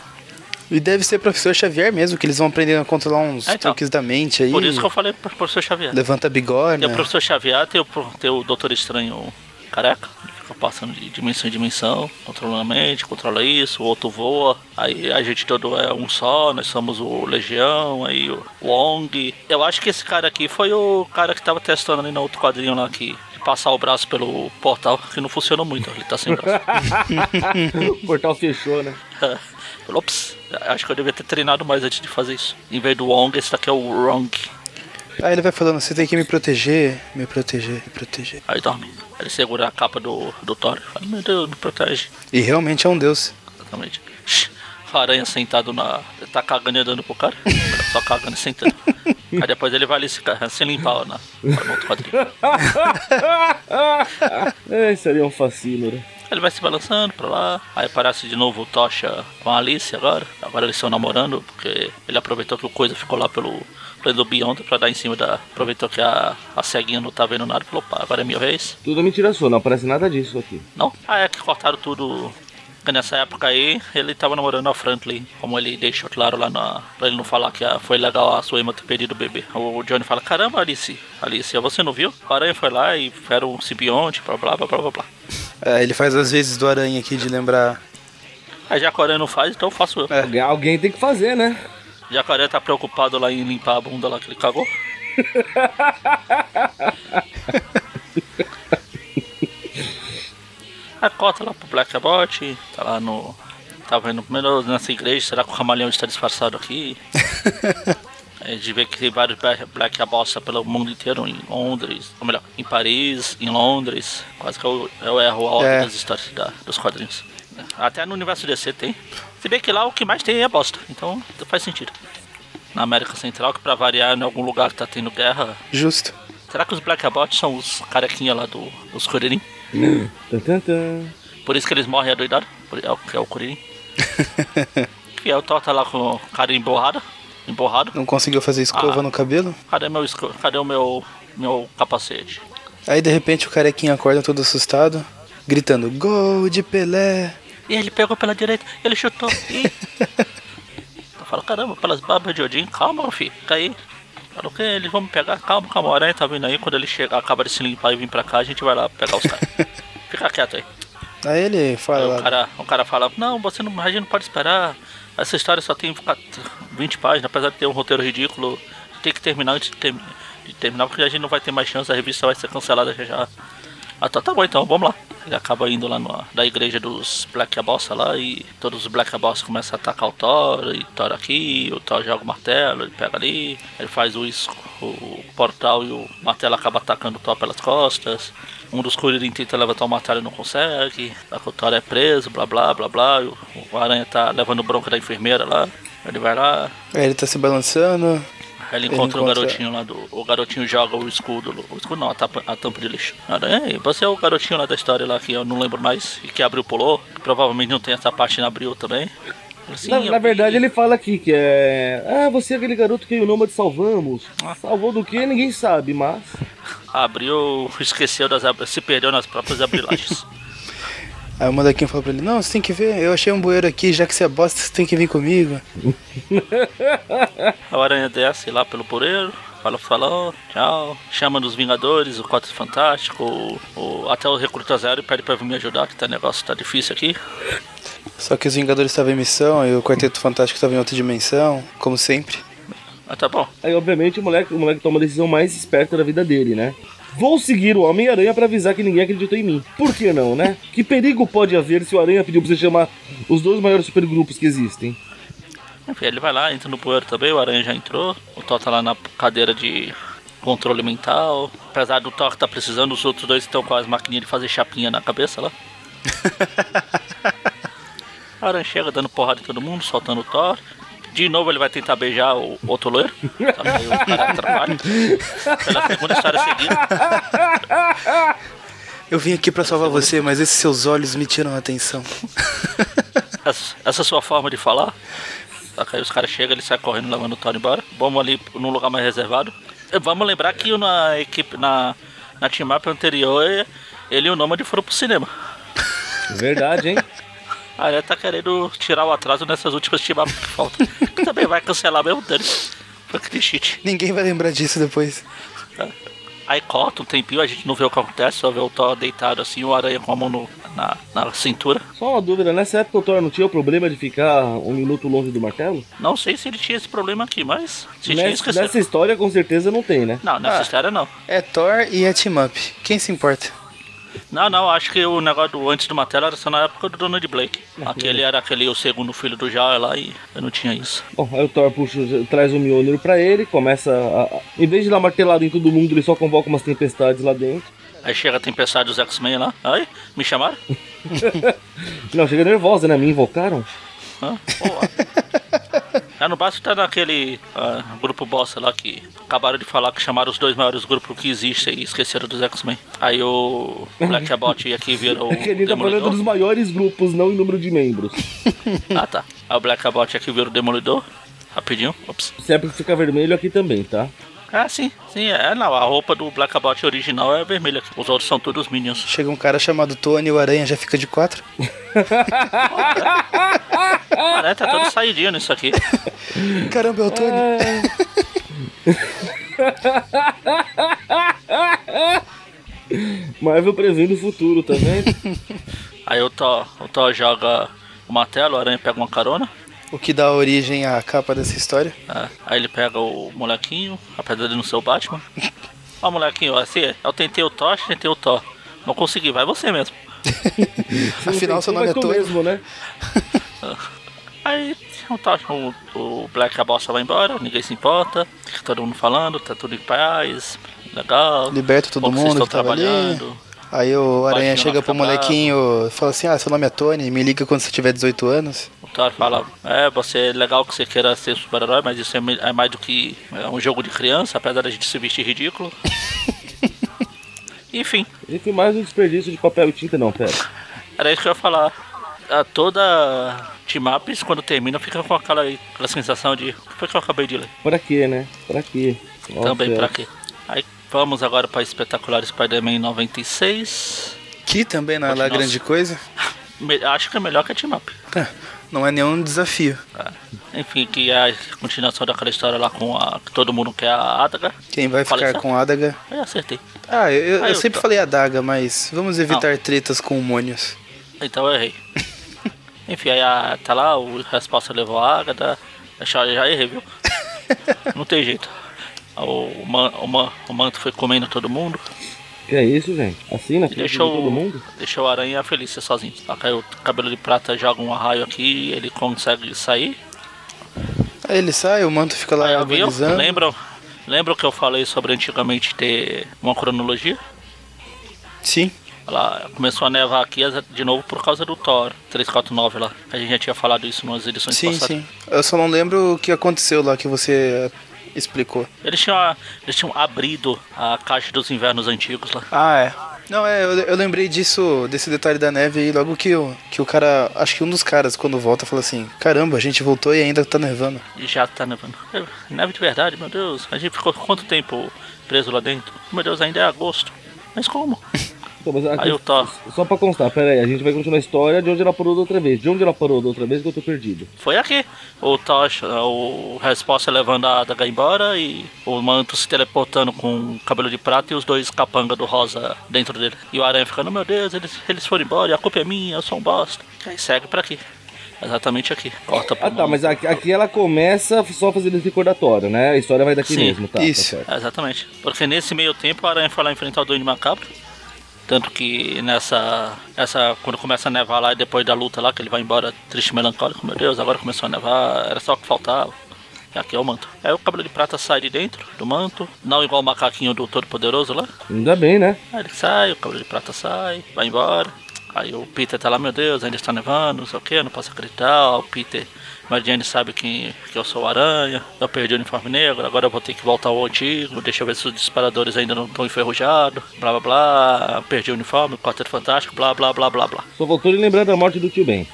E deve ser professor Xavier mesmo, que eles vão aprendendo a controlar uns É, então. truques da mente aí. Por isso que eu falei pro professor Xavier. Levanta bigorna. Tem o professor Xavier, tem o, tem o Doutor Estranho careca, ele fica passando de dimensão em dimensão, controlando a mente, controla isso, o outro voa, aí a gente todo é um só, nós somos o Legião, aí o Wong. Eu acho que esse cara aqui foi o cara que tava testando ali no outro quadrinho lá que de passar o braço pelo portal, que não funcionou muito, ele tá sem braço. o portal fechou, né? Ops, acho que eu devia ter treinado mais antes de fazer isso. Em vez do Wong, esse daqui é o Wrong. Aí ele vai falando, você tem que me proteger, me proteger, me proteger. Aí dorme. Aí ele segura a capa do, do Thor. Fala, meu Deus, me protege. E realmente é um deus. Exatamente. A aranha sentado na. Ele tá cagando e andando pro cara. Só cagando e sentando. Aí depois ele vai ali se, se limpar na, no outro quadrinho. É, seria um fascínio, né? Ele vai se balançando pra lá. Aí aparece de novo o Tocha com a Alice agora. Agora eles estão namorando, porque ele aproveitou que o Coisa ficou lá pelo plano do Beyond pra dar em cima da. Aproveitou que a, a ceguinha não tá vendo nada. Falou, opa, agora é minha vez. Tudo é mentira sua, não aparece nada disso aqui. Não? Ah, é que cortaram tudo. Porque nessa época aí, ele tava namorando a Franklin, como ele deixou claro lá na. Pra ele não falar que ah, foi legal a sua irmã ter perdido o bebê. O Johnny fala: Caramba, Alice, Alice, você não viu? A aranha foi lá e era um simbionte, blá blá blá blá blá blá. É, ele faz às vezes do aranha aqui de lembrar. Aí já que a aranha não faz, então eu faço eu. É. Alguém, tem que fazer, né? Já que a aranha tá preocupado lá em limpar a bunda lá que ele cagou. Aí corta lá pro Black Bot, tá lá no. Tá vendo primeiro nessa igreja, será que o camaleão está disfarçado aqui? A gente vê que tem vários Black- Abossa pelo mundo inteiro, em Londres, ou melhor, em Paris, em Londres. Quase que eu, eu erro a ordem É. das histórias da- dos quadrinhos. Até no universo DC tem. Se bem que lá o que mais tem é bosta, então faz sentido. Na América Central, que pra variar em algum lugar que tá tendo guerra. Justo. Será que os Black Abots são os carequinha lá do, dos Kuririn? Por isso que eles morrem adoidados? Por- É o que é o Kuririn? que é o Thor tá lá com o cara emborrado. Emborrado. Não conseguiu fazer escova Ah. no cabelo. Cadê meu, esco- cadê o meu, meu capacete? Aí de repente o carequinha acorda todo assustado, gritando: Gol de Pelé! E ele pegou pela direita, ele chutou. Ih. Eu falo, caramba, pelas barbas de Odin, calma, meu filho, fica aí. Fala o que? Eles vão me pegar, calma, calma, o aranha tá vindo aí. Quando ele chegar, acaba de se limpar e vir pra cá, a gente vai lá pegar os caras. Fica quieto aí. Aí ele Aí fala o lá, cara, o cara fala, não, você não, a gente não pode esperar. Essa história só tem 20 páginas, apesar de ter um roteiro ridículo, tem que terminar antes de, ter- de terminar, porque a gente não vai ter mais chance, a revista vai ser cancelada já já. Ah, tá, tá bom então, vamos lá. Ele acaba indo lá na da igreja dos Black Abossa lá e todos os Black Abossa começam a atacar o Thor, e Thor aqui, o Thor joga o martelo, ele pega ali, ele faz o, isco, o portal e o martelo acaba atacando o Thor pelas costas. Um dos Kuririn tenta levantar o martelo e não consegue. Que o Thor é preso, blá blá blá blá. o, o Aranha tá levando bronca da enfermeira lá. Ele vai lá, aí ele tá se balançando. Ele Ele encontra o encontra- garotinho lá do. O garotinho joga o escudo. O escudo não, a tampa, a tampa de lixo. Você é o garotinho lá da história lá que eu não lembro mais. E que abriu pulou. Provavelmente não tem essa parte na abril também. Sim, na, na verdade, ele fala aqui que é. Ah, você é aquele garoto que o nome de salvamos. Ah. Salvou do que? Ninguém sabe, mas. Abriu, esqueceu das se perdeu nas próprias abrilagens. Aí o Mandaquinho fala pra ele: Não, você tem que ver, eu achei um bueiro aqui, já que você é bosta, você tem que vir comigo. A aranha desce lá pelo poreiro. Fala, falou, tchau. Chama dos Vingadores, o Quatro Fantástico, o, o- até o Recruta Zero e pede pra vir me ajudar, que tá negócio tá difícil aqui. Só que os Vingadores estavam em missão e o Quarteto Fantástico estava em outra dimensão, como sempre. Mas tá bom. Aí, obviamente, o moleque, o moleque toma a decisão mais esperta da vida dele, né? Vou seguir o Homem-Aranha pra avisar que ninguém acreditou em mim. Por que não, né? Que perigo pode haver se o Aranha pediu pra você chamar os dois maiores supergrupos que existem? Enfim, ele vai lá, entra no poeiro também, o Aranha já entrou. O Thor tá lá na cadeira de controle mental. Apesar do Thor tá precisando, os outros dois estão com as maquininhas de fazer chapinha na cabeça lá. o Aranha chega dando porrada em todo mundo, soltando o Thor. De novo ele vai tentar beijar o outro loiro. Sabe? Aí o cara. Pela segunda história seguida. Eu vim aqui pra salvar você, mas esses seus olhos me tiram a atenção. Essa, essa sua forma de falar. Só que aí os caras chegam, ele sai correndo levando o Thor embora. Vamos ali num lugar mais reservado. Vamos lembrar que na equipe, na, na team up anterior, ele e o Nômade foram pro cinema. Verdade, hein? A Aranha tá querendo tirar o atraso nessas últimas team que faltam. Que também vai cancelar mesmo, dane Foi que cheat. Ninguém vai lembrar disso depois. Aí corta um tempinho, a gente não vê o que acontece, só vê o Thor deitado assim, o aranha com a mão no, na, na cintura. Só uma dúvida, nessa época o Thor não tinha o problema de ficar um minuto longe do martelo? Não sei se ele tinha esse problema aqui, mas se tinha, Nessa, nessa história com certeza não tem, né? Não, nessa Ah. história não. É Thor e é Team Up. Quem se importa? Não, não, acho que o negócio do antes do martelo era só na época do Donald Blake. Aquele era aquele o segundo filho do Jar lá e eu não tinha isso. Bom, aí o Thor puxa, traz o Mjolnir pra ele, começa a, a- Em vez de dar martelada em todo mundo, ele só convoca umas tempestades lá dentro. Aí chega a tempestade dos X-Men lá. Aí, me chamaram? Não, chega nervosa, né? Me invocaram? Hã? Boa. Já não basta estar naquele ah, grupo bosta lá que acabaram de falar que chamaram os dois maiores grupos que existem e esqueceram dos X-Men. Aí o Black Bot aqui vira o É que ele tá falando dos maiores grupos, não em número de membros. Ah tá. Aí o Black Bot aqui vira o Demolidor. Rapidinho. Ops. Se é pra ficar vermelho aqui também, tá? Ah, sim. Sim, é. Não, a roupa do Black Bot original é vermelha. Os outros são todos Minions. Chega um cara chamado Tony e o Aranha já fica de quatro. Cara, tá todo saidinho nisso aqui. Caramba, é o Tony. Marvel prevendo o futuro, tá vendo? Aí o Thor, o Thor joga o martelo, o Aranha pega uma carona. O que dá origem à capa dessa história. É, aí ele pega o molequinho, apesar de não ser o Batman. Ó, molequinho, assim, eu tentei o Thor, tentei o Thor. Não consegui, vai você mesmo. Afinal, seu nome é Tony. mesmo, né? Aí o, Thor, o, o Black a bosta vai embora, ninguém se importa. Fica todo mundo falando, tá tudo em paz, legal. Liberta todo mundo estão que tava ali. trabalhando. Aí o Aranha Baixinho chega pro molequinho e fala assim: Ah, seu nome é Tony, me liga quando você tiver 18 anos. Thor fala, é, você é legal que você queira ser super-herói, mas isso é, é mais do que é um jogo de criança, apesar da gente se vestir ridículo. Enfim, Ele tem mais um desperdício de papel e tinta, não, pera. era isso que eu ia falar. A toda Team Ups, quando termina, fica com aquela, aquela sensação de. O que foi que eu acabei de ler? Pra quê, né? Pra quê? Nossa, Também é. pra quê? Aí vamos agora para Espetacular Spider-Man 96. Que também não é lá grande coisa. Acho que é melhor que a Team Up. Ah, Não é nenhum desafio. tá? Enfim, que é a continuação daquela história lá com a. que todo mundo quer a Adaga. Quem vai Falei ficar certo? com a adaga. Aí acertei. Ah, eu, eu- eu eu sempre tô- falei adaga, mas vamos evitar tretas com mônios. Então eu errei. Enfim, aí a, tá lá, o resposta levou a Agatha. Já, já errei, viu? Não tem jeito. O, man, o, man, o manto foi comendo todo mundo. Que é isso, gente? Assim, na E frente de deixou, todo mundo? deixou a aranha e a Felícia sozinhos. Aí caiu o cabelo de prata, joga um raio aqui, ele consegue sair. Aí ele sai, o manto fica lá agonizando. lembram, lembram que eu falei sobre antigamente ter uma cronologia? Sim. Ela começou a nevar aqui de novo por causa do Thor 349 lá. A gente já tinha falado isso nas edições Sim, passadas. sim. Eu só não lembro o que aconteceu lá que você explicou. Eles tinham, eles tinham abrido a caixa dos invernos antigos lá. Ah, é. Não, é, eu, eu lembrei disso, desse detalhe da neve aí, logo que o, que o cara, acho que um dos caras, quando volta, fala assim: Caramba, a gente voltou e ainda tá nevando. E já tá nevando. É, Neve de verdade, meu Deus. A gente ficou quanto tempo preso lá dentro? Meu Deus, ainda é agosto. Mas como? Então, mas aqui- Aí eu tô. Só pra constar, pera aí, a gente vai continuar a história de onde ela parou da outra vez. De onde ela parou da outra vez que eu tô perdido. Foi aqui. O Tocha, o Resposta levando a adaga embora e o manto se teleportando com o cabelo de prata e os dois capanga do rosa dentro dele. E o aranha ficando, meu Deus, eles, eles foram embora e a culpa é minha, eu sou um bosta. Aí segue pra aqui. Exatamente aqui. Corta Ah tá, mas aqui, aqui ela começa só fazendo esse recordatório, né? A história vai daqui Sim, mesmo, tá? isso. Tá certo. Exatamente. Porque nesse meio tempo a aranha foi lá enfrentar o Duende Macabro. Tanto que nessa. Essa, quando começa a nevar lá e depois da luta lá, que ele vai embora triste e melancólico, meu Deus, agora começou a nevar, era só o que faltava. E aqui é o manto. Aí o cabelo de prata sai de dentro do manto, não igual o macaquinho do Todo Poderoso lá. Ainda bem, né? Aí ele sai, o cabelo de prata sai, vai embora. Aí o Peter tá lá, meu Deus, ainda está nevando, não sei o que, não posso acreditar. O Peter, Jane sabe que, que eu sou o Aranha, eu perdi o uniforme negro, agora eu vou ter que voltar ao antigo, deixa eu ver se os disparadores ainda não estão enferrujados, blá blá blá, perdi o uniforme, Quarteto Fantástico, blá blá blá blá blá. Só voltou ele lembrando da morte do tio Ben.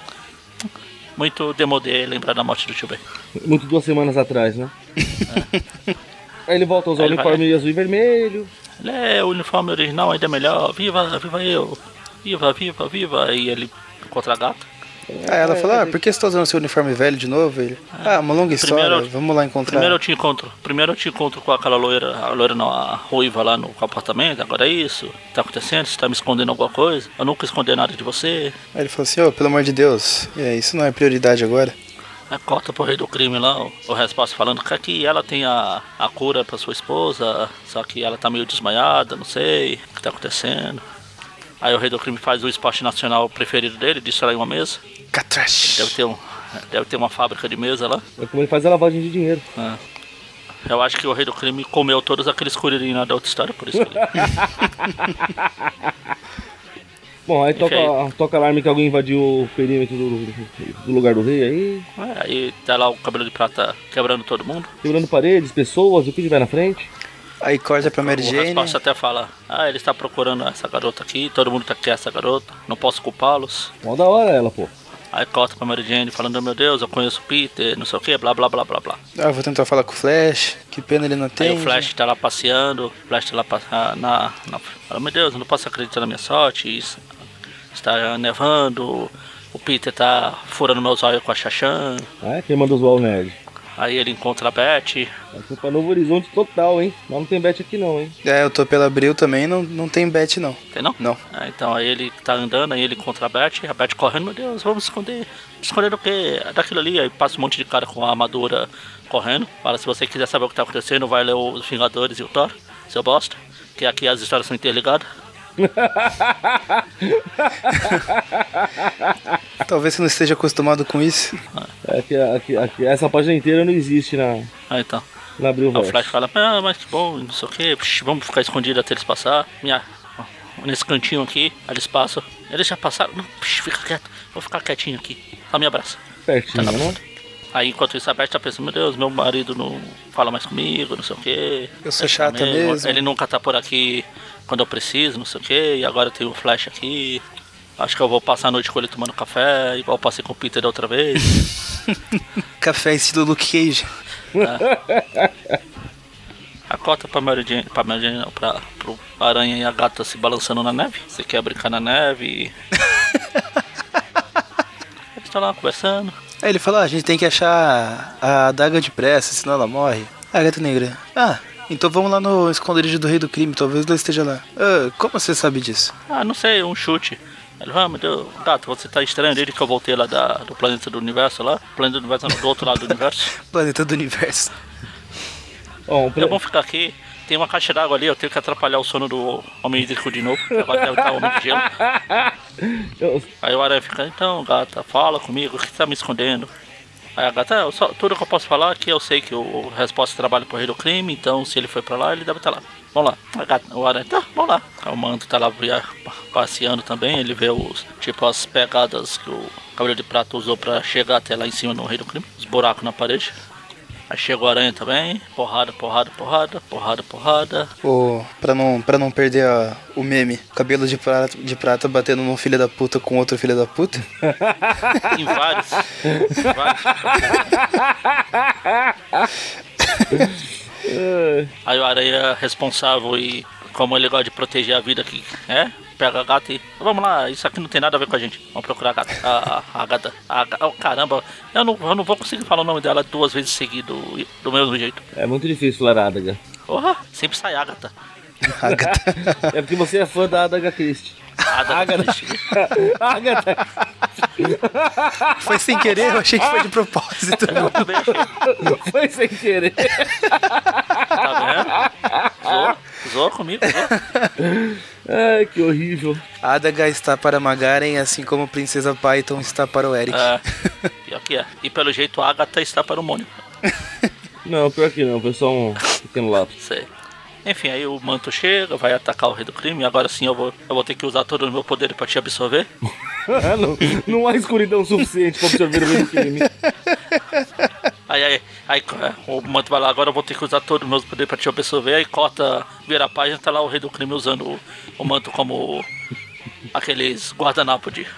Muito demodê lembrar da morte do tio Ben. Muito duas semanas atrás, né? Aí ele volta a usar Aí o ele vai- uniforme azul e vermelho. É, o uniforme original ainda é melhor, viva, viva eu, viva, viva, viva, e ele contra a gata. Aí ela falou, ah, por que você tá usando seu uniforme velho de novo? Ele, ah, uma longa história, Primeiro vamos lá encontrar. Primeiro eu te encontro. Primeiro eu te encontro com aquela loira, a loira não, a ruiva lá no apartamento, agora é isso. O que tá acontecendo? Você tá me escondendo alguma coisa? Eu nunca escondi nada de você. Aí ele falou assim, ô, pelo amor de Deus, é, isso não é prioridade agora. Aí corta pro rei do crime lá, o, o resposta falando que aqui ela tem a, a cura pra sua esposa, só que ela tá meio desmaiada, não sei o que tá acontecendo. Aí o rei do crime faz o esporte nacional preferido dele, destrói uma mesa. Catrash. Deve ter, um, deve ter uma fábrica de mesa lá. É como ele faz a lavagem de dinheiro. É. Eu acho que o rei do crime comeu todos aqueles curirim lá da outra história, por isso que ele... Bom, aí toca, toca alarme que alguém invadiu o perímetro do, do lugar do rei aí. É, aí tá lá o cabelo de prata quebrando todo mundo. Quebrando paredes, pessoas, o que tiver na frente. Aí corta pra Mary o Jane. resposta até fala, ah, ele está procurando essa garota aqui, todo mundo tá quer essa garota, não posso culpá-los. Mó da hora ela, pô. Aí corta pra Mary Jane falando, meu Deus, eu conheço o Peter, não sei o que, blá blá blá blá blá. Ah, vou tentar falar com o Flash, que pena ele não tem. Aí o Flash tá lá passeando, o Flash tá lá ah, na, na. Fala, meu Deus, eu não posso acreditar na minha sorte, isso- está nevando, o Peter tá furando meus olhos com a Xaxã. Ah, é quem manda zoar o nerd. Aí ele encontra a Beth, ser pra Novo Horizonte total, hein? Mas não tem bet aqui não, hein? É, eu tô pela Abril também, não, não tem bet não. tem não? Não. Ah, então aí ele tá andando, aí ele encontra a Beth, a Beth correndo, meu Deus, vamos esconder. Esconder do quê? Daquilo ali, aí passa um monte de cara com a armadura correndo. Fala, se você quiser saber o que tá acontecendo, vai ler os Vingadores e o Thor, seu bosta. Que aqui as histórias são interligadas. Talvez você não esteja acostumado com isso. É que, aqui, aqui, essa página inteira não existe na, Ah, então. na Abril o. Flash fala, ah, mas que bom, não sei o que, vamos ficar escondido até eles passar. Minha, nesse cantinho aqui, aí eles passam. Eles já passaram, não, psh, fica quieto, vou ficar quietinho aqui. Só me abraça. Pertinho, Tá na né? Aí enquanto isso a Beth tá pensando, meu Deus, meu marido não fala mais comigo, não sei o que. Eu sou chata mesmo. Ele nunca tá por aqui quando eu preciso, não sei o que. E agora tem o Flash aqui. Acho que eu vou passar a noite com ele tomando café, igual eu passei com o Peter da outra vez. Café estilo Luke Cage. A cota pra Mary Jane, pra Mary Jane não, pra, pro Aranha e a gata se balançando na neve. Você quer brincar na neve? Eles estão lá conversando. Aí ele falou, ah, a gente tem que achar a adaga depressa, senão ela morre. Ah, gata negra. Ah, então vamos lá no esconderijo do rei do crime, talvez ele esteja lá. Ah, como você sabe disso? Ah, não sei, um chute. Ele, ah, meu Deus, gato, você tá estranho desde que eu voltei lá da, do planeta do universo lá. Planeta do universo, não, do outro lado do universo. Planeta do universo. Bom, É bom ficar aqui. Tem uma caixa d'água ali, eu tenho que atrapalhar o sono do homem hídrico de novo. Agora deve estar homem de gelo. Aí o aranha fica, então, gata, fala comigo, o que você tá me escondendo? A gata, "Ah, eu só, tudo que eu posso falar é que eu sei que o resposta trabalha pro rei do crime, então se ele foi pra lá, ele deve estar lá. Vamos lá. A o aranha, tá, vamos lá. O manto tá lá passeando também, ele vê os, tipo, as pegadas que o cabelo de prata usou pra chegar até lá em cima no rei do crime, os buracos na parede. Aí chega o aranha também, porrada, porrada, porrada, porrada, porrada. Ou, pra não, pra não perder a- o meme, cabelo de prata, de prata batendo num filho da puta com outro filho da puta. Em vários. em vários. Aí o aranha responsável e como ele gosta de proteger a vida aqui, é? Pega a gata e. Vamos lá, isso aqui não tem nada a ver com a gente. Vamos procurar a gata. A, a, a gata. A, oh, caramba, eu não, eu não vou conseguir falar o nome dela duas vezes seguido do mesmo jeito. é muito difícil, Laradaga. Porra, sempre sai Agatha. Agatha. É porque você é fã da Adaga Christie. Agatha. Agatha. Foi sem querer, eu achei que foi de propósito. Eu também achei. Foi sem querer. Tá vendo? Zoou, zoou comigo, zoou. Ai, que horrível. Adaga está para Magaren, assim como Princesa Python está para o Eric. É, pior que é. E pelo jeito a Agatha está para o Mônio. Não, pior que não, foi só um pequeno lápis. Sei. Enfim, aí o manto chega, vai atacar o rei do crime. Agora sim eu vou, eu vou ter que usar todo o meu poder pra te absorver. não, não há escuridão suficiente pra absorver o mesmo crime. Aí, aí, aí é, o manto vai lá, agora eu vou ter que usar todo o meu poder pra te absorver. Aí corta, vira a página, tá lá o rei do crime usando o, o manto como aqueles guardanapo de.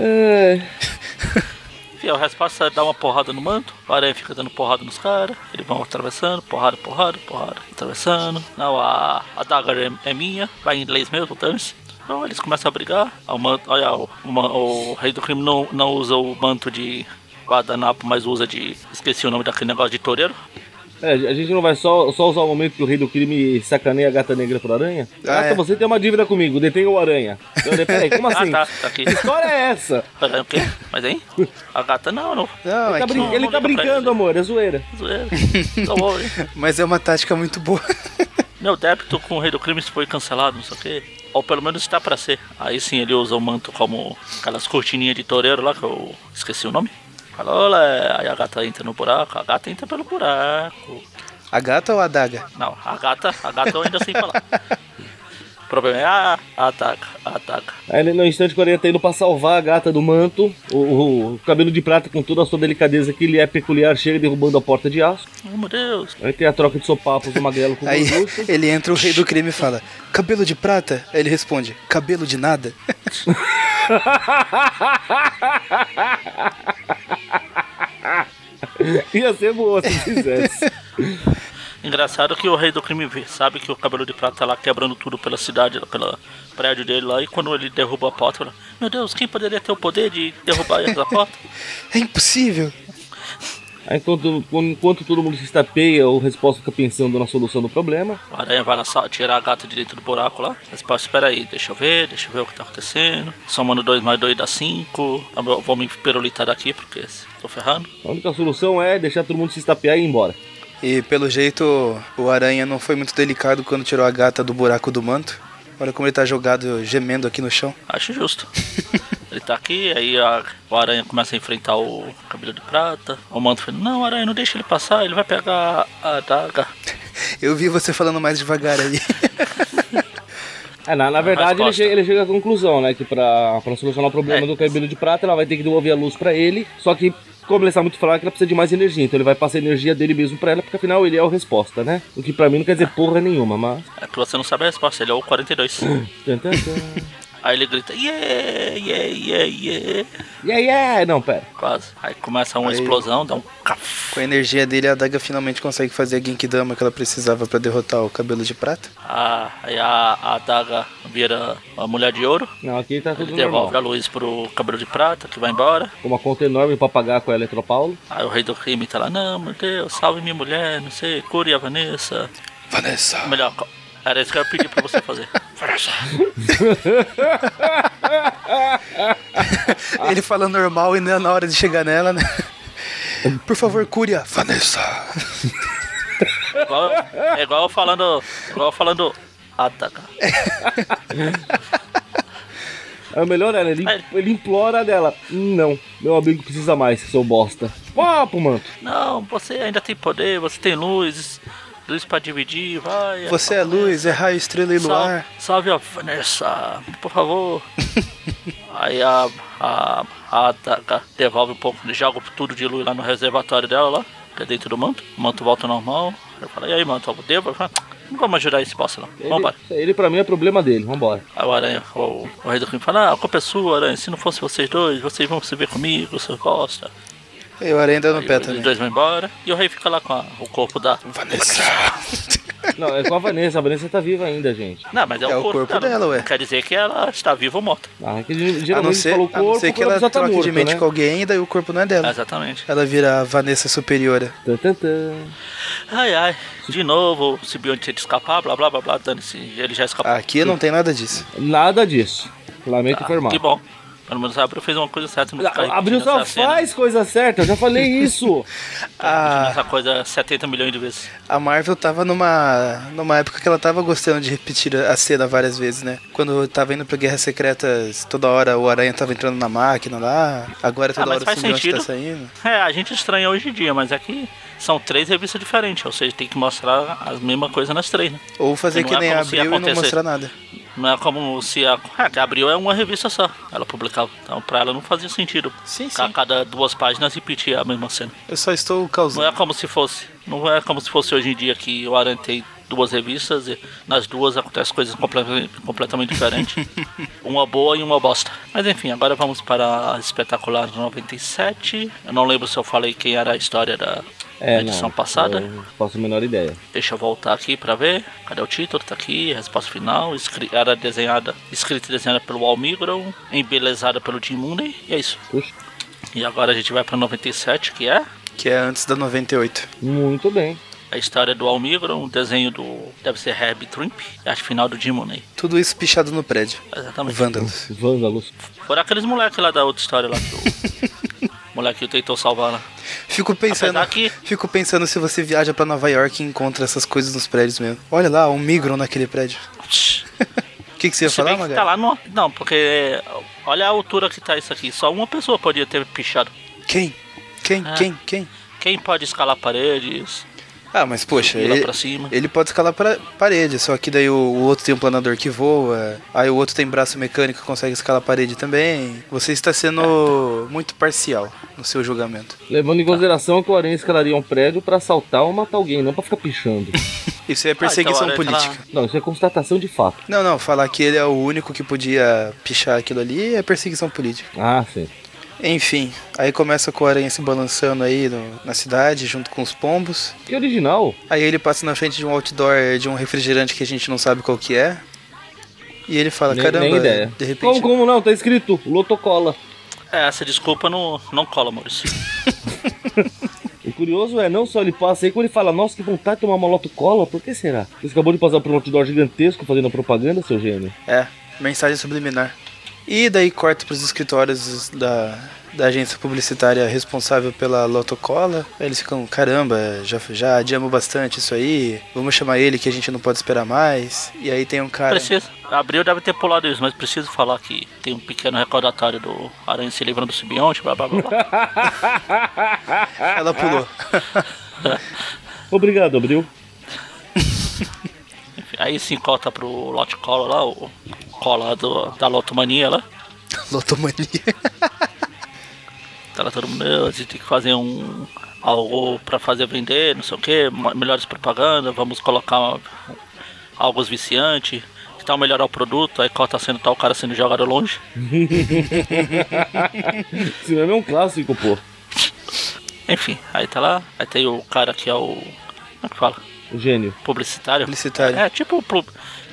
É, Enfim, a resposta dar uma porrada no manto, o aranha fica dando porrada nos caras, eles vão atravessando, porrada, porrada, porrada, atravessando. Não, a, a dagger é, é minha, vai em inglês mesmo, dane-se. Então eles começam a brigar. O manto, olha, o, o, o rei do crime não, não usa o manto de guardanapo, mas usa de. Esqueci o nome daquele negócio de toureiro. É, a gente não vai só, só usar o momento que o rei do crime sacaneia a gata negra por aranha? Ah, Gata, é. você tem uma dívida comigo, detenha o aranha. Eu, falei, peraí, como assim? Ah, tá, tá aqui. Que história é essa? Aranha o quê? Mas hein? A gata não, não. Não, Ele é tá, que- brin- não, ele não tá brincando, ele. amor, é zoeira. Zoeira. Tá bom, hein? mas é uma tática muito boa. Meu débito com o rei do crime foi cancelado, não sei o quê. Ou pelo menos está pra ser. Aí sim ele usa o manto como aquelas cortininhas de toureiro lá que eu esqueci o nome. Fala, olha, aí a gata entra no buraco, a gata entra pelo buraco. A gata ou a adaga? Não, a gata, a gata eu ainda sei falar. O problema é a, ataca, ataca. Aí no instante que o aranha tá indo pra salvar a gata do manto, o, o- o cabelo de prata com toda a sua delicadeza que lhe é peculiar chega derrubando a porta de aço. Oh meu Deus. Aí tem a troca de sopapos do magrelo com o Aí gorducho. ele entra o rei do crime e fala: Cabelo de prata? Aí ele responde: Cabelo de nada? Ia ser boa se fizesse. Engraçado que o rei do crime vê- sabe que o cabelo de prata tá lá quebrando tudo pela cidade, pelo prédio dele lá, e quando ele derruba a porta, fala, meu Deus, quem poderia ter o poder de derrubar essa porta? É impossível. Aí enquanto, enquanto todo mundo se estapeia, o resposta fica pensando na solução do problema. O aranha vai lá sa- tirar a gata de dentro do buraco lá. Pô, espera aí, deixa eu ver, deixa eu ver o que tá acontecendo. Somando 2 mais 2 dá 5. Vou me perulitar daqui porque tô ferrando. A única solução é deixar todo mundo se estapear e ir embora. E pelo jeito, o aranha não foi muito delicado quando tirou a gata do buraco do manto. Olha como ele tá jogado, gemendo aqui no chão. Acho justo. Ele tá aqui, aí a- o aranha começa a enfrentar o cabelo de prata. O manto fala, não, aranha, não deixa ele passar, ele vai pegar a adaga. Eu vi você falando mais devagar aí. É, na, na verdade, ele chega, ele chega à conclusão, né? Que pra, pra solucionar o problema É. do cabelo de prata, ela vai ter que devolver a luz pra ele. Só que, como ele está muito fraco, ela precisa de mais energia. Então ele vai passar a energia dele mesmo pra ela, porque afinal ele é o resposta, né? O que pra mim não quer dizer porra nenhuma, mas. É que você não sabe a resposta, ele é o 42. Aí ele grita, yeah, yeah, yeah, yeah. Yeah, yeah! Não, pera. Quase. Aí começa uma Aí- explosão, dá um caf. Com a energia dele, a adaga finalmente consegue fazer a Genkidama que ela precisava pra derrotar o cabelo de prata. Ah, aí a, a adaga vira uma mulher de ouro. Não, aqui tá Ele tudo devolve a normal. luz pro cabelo de prata, que vai embora. Com uma conta enorme pra pagar com a Eletropaulo. Aí o rei do crime tá lá, não, meu Deus, salve minha mulher, não sei, cure a Vanessa. Vanessa. Melhor, era isso que eu ia pedir pra você fazer. Ele fala normal e não é na hora de chegar nela, né? Por favor, cure-a. Vanessa. Igual, é igual eu falando. Igual eu falando. Adaga. É o melhor, né? Ele, ele implora dela. Não, meu amigo precisa mais, seu bosta. Papo, mano. Não, você ainda tem poder, você tem luz, luz pra dividir, vai. Você é luz, é raio, estrela e luar. Salve, salve a Vanessa, por favor. Aí a, a, a Adaga devolve um pouco, joga tudo de luz lá no reservatório dela lá, que é dentro do manto. O manto volta ao normal. Eu falo, e aí, manto, eu devo? Eu não vamos ajudar esse bosta não. Ele, Vambora. ele pra mim é problema dele, vambora. Aí o aranha, o, o rei do crime fala, ah, a culpa é sua, aranha. Se não fosse vocês dois, vocês vão se ver comigo, você gosta. E o aranha ainda no Aí pé os também. dois vão embora. E o rei fica lá com a- o corpo da. Vanessa. Não, é com a Vanessa, a Vanessa tá viva ainda, gente. Não, mas é, É o o corpo, corpo dela, ué. Quer dizer que ela está viva ou morta. Ah, é que A não geralmente ser, falou a não corpo ser que ela tá troque de morta, mente né? com alguém e daí o corpo não é dela. Exatamente. Ela vira a Vanessa superiora. Tan, tan. Ai, ai. De novo, o Sibionte tinha de escapar, blá blá blá blá. Dane-se. Ele já escapou. Aqui não tem nada disso. Nada disso. Lamento Ah, informar. que bom. Pelo menos a Abril fez uma coisa certa. Ficar A- Abril repetindo só cena. faz coisa certa, eu já falei isso. A, Essa coisa 70 milhões de vezes. a Marvel tava numa, numa época que ela tava gostando de repetir a cena várias vezes, né? Quando tava indo pra Guerras Secretas, toda hora o Aranha tava entrando na máquina lá. Agora toda Ah, mas hora o faz simbionte tá sentido. saindo. É, a gente estranha hoje em dia, mas aqui são três revistas diferentes. Ou seja, tem que mostrar a mesma coisa nas três, né? Ou fazer Não que é nem como a se ia Abril e não mostrar nada. Não é como se a. A Abril é uma revista só. Ela publicava. Então pra ela não fazia sentido. Sim, sim. Cada duas páginas repetir a mesma cena. Eu só estou Não causando. é como se fosse. Não é como se fosse hoje em dia que o Aranha tem duas revistas e nas duas acontecem coisas completamente, completamente diferentes. uma boa e uma bosta. Mas enfim, agora vamos para a espetacular 97. Eu não lembro se eu falei quem era a história da, É, na edição não, passada. eu não faço a menor ideia. Deixa eu voltar aqui pra ver. Cadê o título? Tá aqui, resposta final. Escri- Era desenhada, escrita e desenhada pelo Almigron, embelezada pelo Jim Mooney. E é isso. Puxa, E agora a gente vai pra 97, que é Que é antes da 98. muito bem. a história do Almigron, o desenho do. Deve ser Herb Trimp, e a arte final do Jim Mooney. Tudo isso pichado no prédio. Exatamente. Vândalos. Vândalos. Foram aqueles moleques lá da outra história lá que o moleque que tentou salvar lá. Fico pensando, Apesar que- fico pensando se você viaja pra Nova York e encontra essas coisas nos prédios mesmo. Olha lá, um migron naquele prédio. O que, que você ia Se falar, Magali? tá lá no. Não, porque. Olha a altura que tá isso aqui. Só uma pessoa podia ter pichado. Quem? Quem? Ah. Quem? Quem? Quem pode escalar paredes? Ah, mas poxa, ele, pra cima. ele pode escalar pra parede, só que daí o, o outro tem um planador que voa, aí o outro tem braço mecânico que consegue escalar a parede também. Você está sendo muito parcial no seu julgamento. Levando em consideração que o Aranha escalaria um prédio pra assaltar ou matar alguém, não pra ficar pichando. Isso é perseguição então, olha, tá política. Não, isso é constatação de fato. Não, não, falar que ele é o único que podia pichar aquilo ali é perseguição política. Ah, sim. Enfim, aí começa com o aranha se balançando aí no- na cidade, junto com os pombos. Que original. Aí ele passa na frente de um outdoor de um refrigerante que a gente não sabe qual que é. E ele fala, Nem, caramba, nem ideia. de repente... Como, como não? Tá escrito Lotocola. É, essa desculpa não, não cola, Maurício. O curioso é, não só ele passa aí, como ele fala, nossa, que vontade de tomar uma Lotocola, por que será? Você acabou de passar por um outdoor gigantesco fazendo propaganda, seu gênio. É, mensagem subliminar. E daí corta pros escritórios da, da agência publicitária responsável pela Lotocola. Aí eles ficam, caramba, já, já adiamos bastante isso aí, vamos chamar ele que a gente não pode esperar mais. E aí tem um cara... Precisa. Abril deve ter pulado isso, mas preciso falar que tem um pequeno recordatório do Aranha se livrando do simbionte, blá blá blá. blá. Ela pulou. Obrigado, Abril. Aí sim cota pro Lot Cola lá, o cola do, da Lotomania lá. Lotomania. Tá lá todo mundo, "Meu, a gente tem que fazer um algo pra fazer vender, não sei o que, melhores propaganda, vamos colocar algo viciante, que tal melhorar o produto, aí cota sendo tal cara sendo jogado longe. Esse meme é um clássico, pô. Enfim, aí tá lá, aí tem o cara que é o. Como é que fala? O gênio. Publicitário. Publicitário. É, tipo o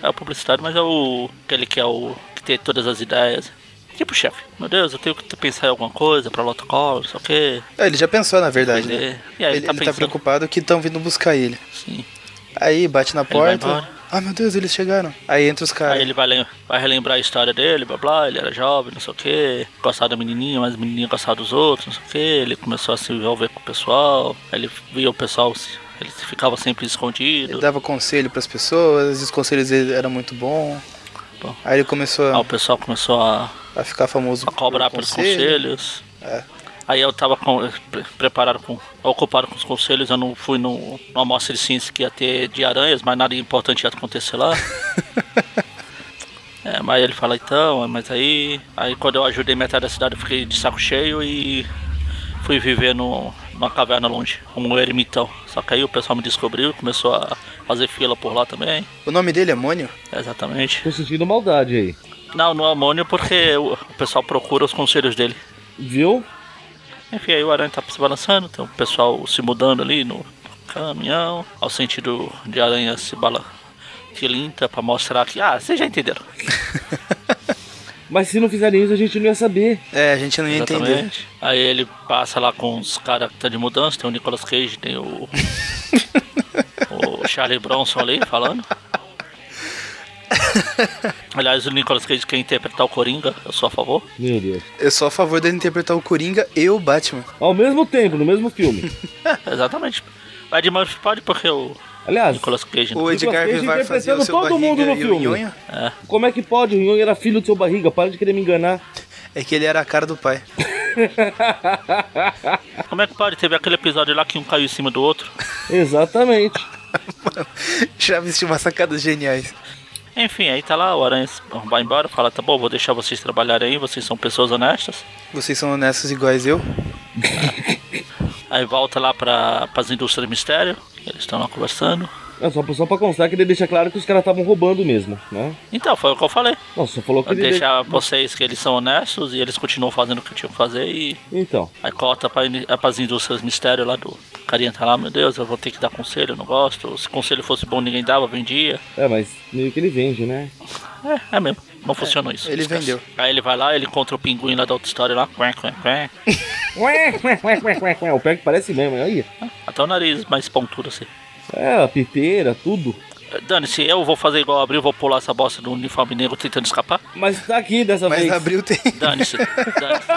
é o publicitário, mas é o. aquele que é o. que tem todas as ideias. Tipo chefe. Meu Deus, eu tenho que pensar em alguma coisa pra Lotocol, não sei o que. É, ele já pensou, na verdade, né? E aí Ele, ele, tá ele tá preocupado que estão vindo buscar ele. Sim. Aí bate na porta. Ah, meu Deus, eles chegaram. Aí entra os caras. Aí ele vai, vai relembrar a história dele, blá blá, ele era jovem, não sei o que, gostava da menininha, mas a menininha gostava dos outros, não sei o que, ele começou a se envolver com o pessoal, aí ele via o pessoal, ele ficava sempre Ele escondido, dava conselho pras pessoas, e os conselhos dele eram muito bons. Bom. Aí ele começou aí a, o pessoal começou a, a ficar famoso a cobrar pelos conselho. conselhos. É. Aí eu tava com, pre- preparado com. ocupado com os conselhos, eu não fui no, numa amostra de ciência que ia ter de aranhas, mas nada importante ia acontecer lá. É, mas ele fala então, mas aí. Aí quando eu ajudei metade da cidade eu fiquei de saco cheio e fui viver no, numa caverna longe, como um ermitão. Só que aí o pessoal me descobriu, começou a fazer fila por lá também. O nome dele é Mônio? Exatamente. Tô sentindo maldade aí. Não, no amônio porque o, pessoal procura os conselhos dele. Viu? Enfim, aí o aranha tá se balançando, tem o pessoal se mudando ali no caminhão, ao sentido de aranha se bala tilinta pra mostrar que. Ah, vocês já entenderam. Mas se não fizerem isso, a gente não ia saber. É, a gente não ia entender. Exatamente. Aí ele passa lá com os caras que tá de mudança, tem o Nicolas Cage, tem o. o Charlie Bronson ali falando. Aliás, o Nicolas Cage quer interpretar o Coringa, eu sou a favor. Meu Deus. Eu sou a favor dele interpretar o Coringa e o Batman. Ao mesmo tempo, no mesmo filme. É, exatamente. Ed Murphy pode porque o Aliás, Nicolas Cage. O Edgar Cage vai fazer o seu todo mundo no e o filme. É. como é que pode? O Nhonho era filho do seu barriga, para de querer me enganar. É que ele era a cara do pai. Como é que pode? Teve aquele episódio lá que um caiu em cima do outro. Exatamente. Já vesti umas sacadas geniais. Enfim, aí tá lá, o Aranha vai embora, fala, tá bom, vou deixar vocês trabalharem aí, vocês são pessoas honestas. Vocês são honestos iguais eu? Aí volta lá pra, pras indústrias de mistério, eles estão lá conversando. É só, só pra constar que ele deixa claro que os caras estavam roubando mesmo, né? Então, foi o que eu falei. Nossa, só falou que Pra ele. deixar vocês que eles são honestos e eles continuam fazendo o que tinham que fazer e Então, aí corta pra, in- pras indústrias de mistério lá do, carinha tá lá, meu Deus, eu vou ter que dar conselho, eu não gosto. Se conselho fosse bom, ninguém dava, vendia. É, mas meio que ele vende, né? É, é mesmo. Não funcionou isso. ele esquece. vendeu. Aí ele vai lá, ele encontra o pinguim lá da outra história lá. Quém, quém, quém. Ué, ué, ué, ué, ué, ué. O pé que parece mesmo, aí. Até o nariz mais pontudo assim. É, a piteira, tudo. Dane-se, eu vou fazer igual abril, vou pular essa bosta do uniforme negro tentando escapar? Mas tá aqui dessa Mas vez. abril tem. Dane-se. Dane-se.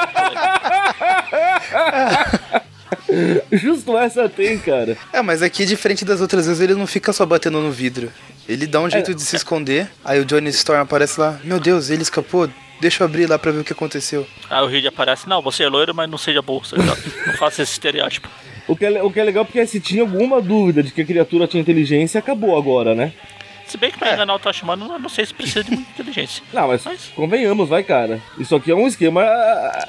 Justo essa tem, cara. É, mas aqui, diferente das outras vezes, ele não fica só batendo no vidro. Ele dá um jeito de se esconder. Aí o Johnny Storm aparece lá. Meu Deus, ele escapou. Deixa eu abrir lá pra ver o que aconteceu. Aí o Reed aparece, não, você é loiro, mas não seja burro, tá ligado? Não faça esse estereótipo. O que, é, o que é legal porque se tinha alguma dúvida de que a criatura tinha inteligência, acabou agora, né? Se bem que pra enganar o Tashimano, eu não sei se precisa de muita inteligência. Não, mas Mas- convenhamos, vai, cara. Isso aqui é um esquema.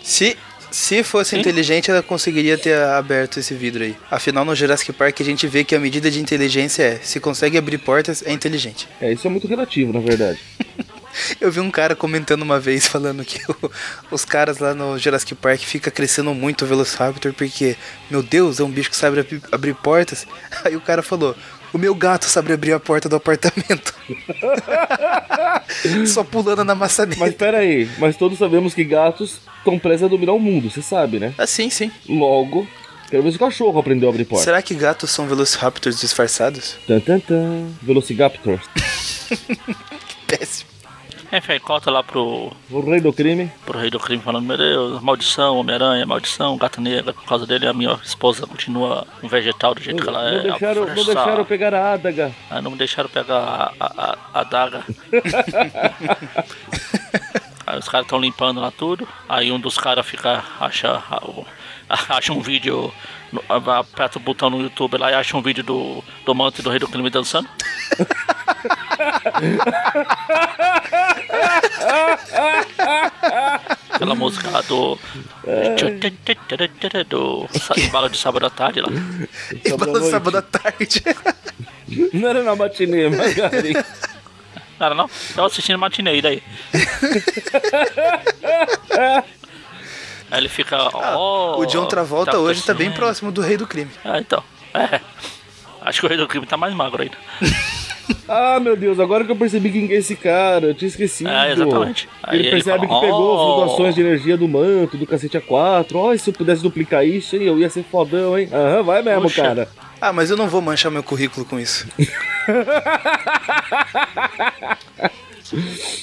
Se, se fosse Sim. inteligente, ela conseguiria ter aberto esse vidro aí. Afinal, no Jurassic Park, a gente vê que a medida de inteligência é: se consegue abrir portas, é inteligente. É, isso é muito relativo, na verdade. Eu vi um cara comentando uma vez falando que o- os caras lá no Jurassic Park fica crescendo muito o Velociraptor porque, meu Deus, é um bicho que sabe abrir, abrir portas. Aí o cara falou: o meu gato sabe abrir a porta do apartamento. Só pulando na maçaneta. Mas pera aí, mas todos sabemos que gatos estão prestes a dominar o mundo, você sabe, né? Ah, sim, sim. Logo, quero ver se o cachorro aprendeu a abrir porta. Será que gatos são Velociraptors disfarçados? Tan, tan, tan. Velociraptor. Péssimo. Enfim, conta lá pro, O rei do crime. pro rei do crime falando, meu Deus, maldição, Homem-Aranha, maldição, gata negra, por causa dele a minha esposa continua um vegetal do jeito Não, que ela não é. deixaram, não deixaram pegar a adaga. Ah, não me deixaram pegar a, a, a, a daga. Aí os caras estão limpando lá tudo. Aí um dos caras fica. acha. acha um vídeo. Aperta o botão no YouTube lá e acha um vídeo do, do manto do rei do crime dançando. Aquela música lá do. Do. Bala de sábado à tarde lá. E bala noite. sábado à tarde. Não era na matinê, mas Não era não? Tava assistindo matinê, e daí? Aí ele fica. Oh, o John Travolta tá hoje tá bem próximo do rei do crime. Ah, então. É. Acho que o rei do crime tá mais magro ainda. Ah, meu Deus, agora que eu percebi quem que é esse cara, eu tinha esquecido. É, exatamente. Aí Ele ele percebe fala, que pegou "Oh." flutuações de energia do manto, do cacete A4. Ó, e se eu pudesse duplicar isso, hein, eu ia ser fodão, hein? Aham, vai mesmo, Puxa. cara. Ah, mas eu não vou manchar meu currículo com isso.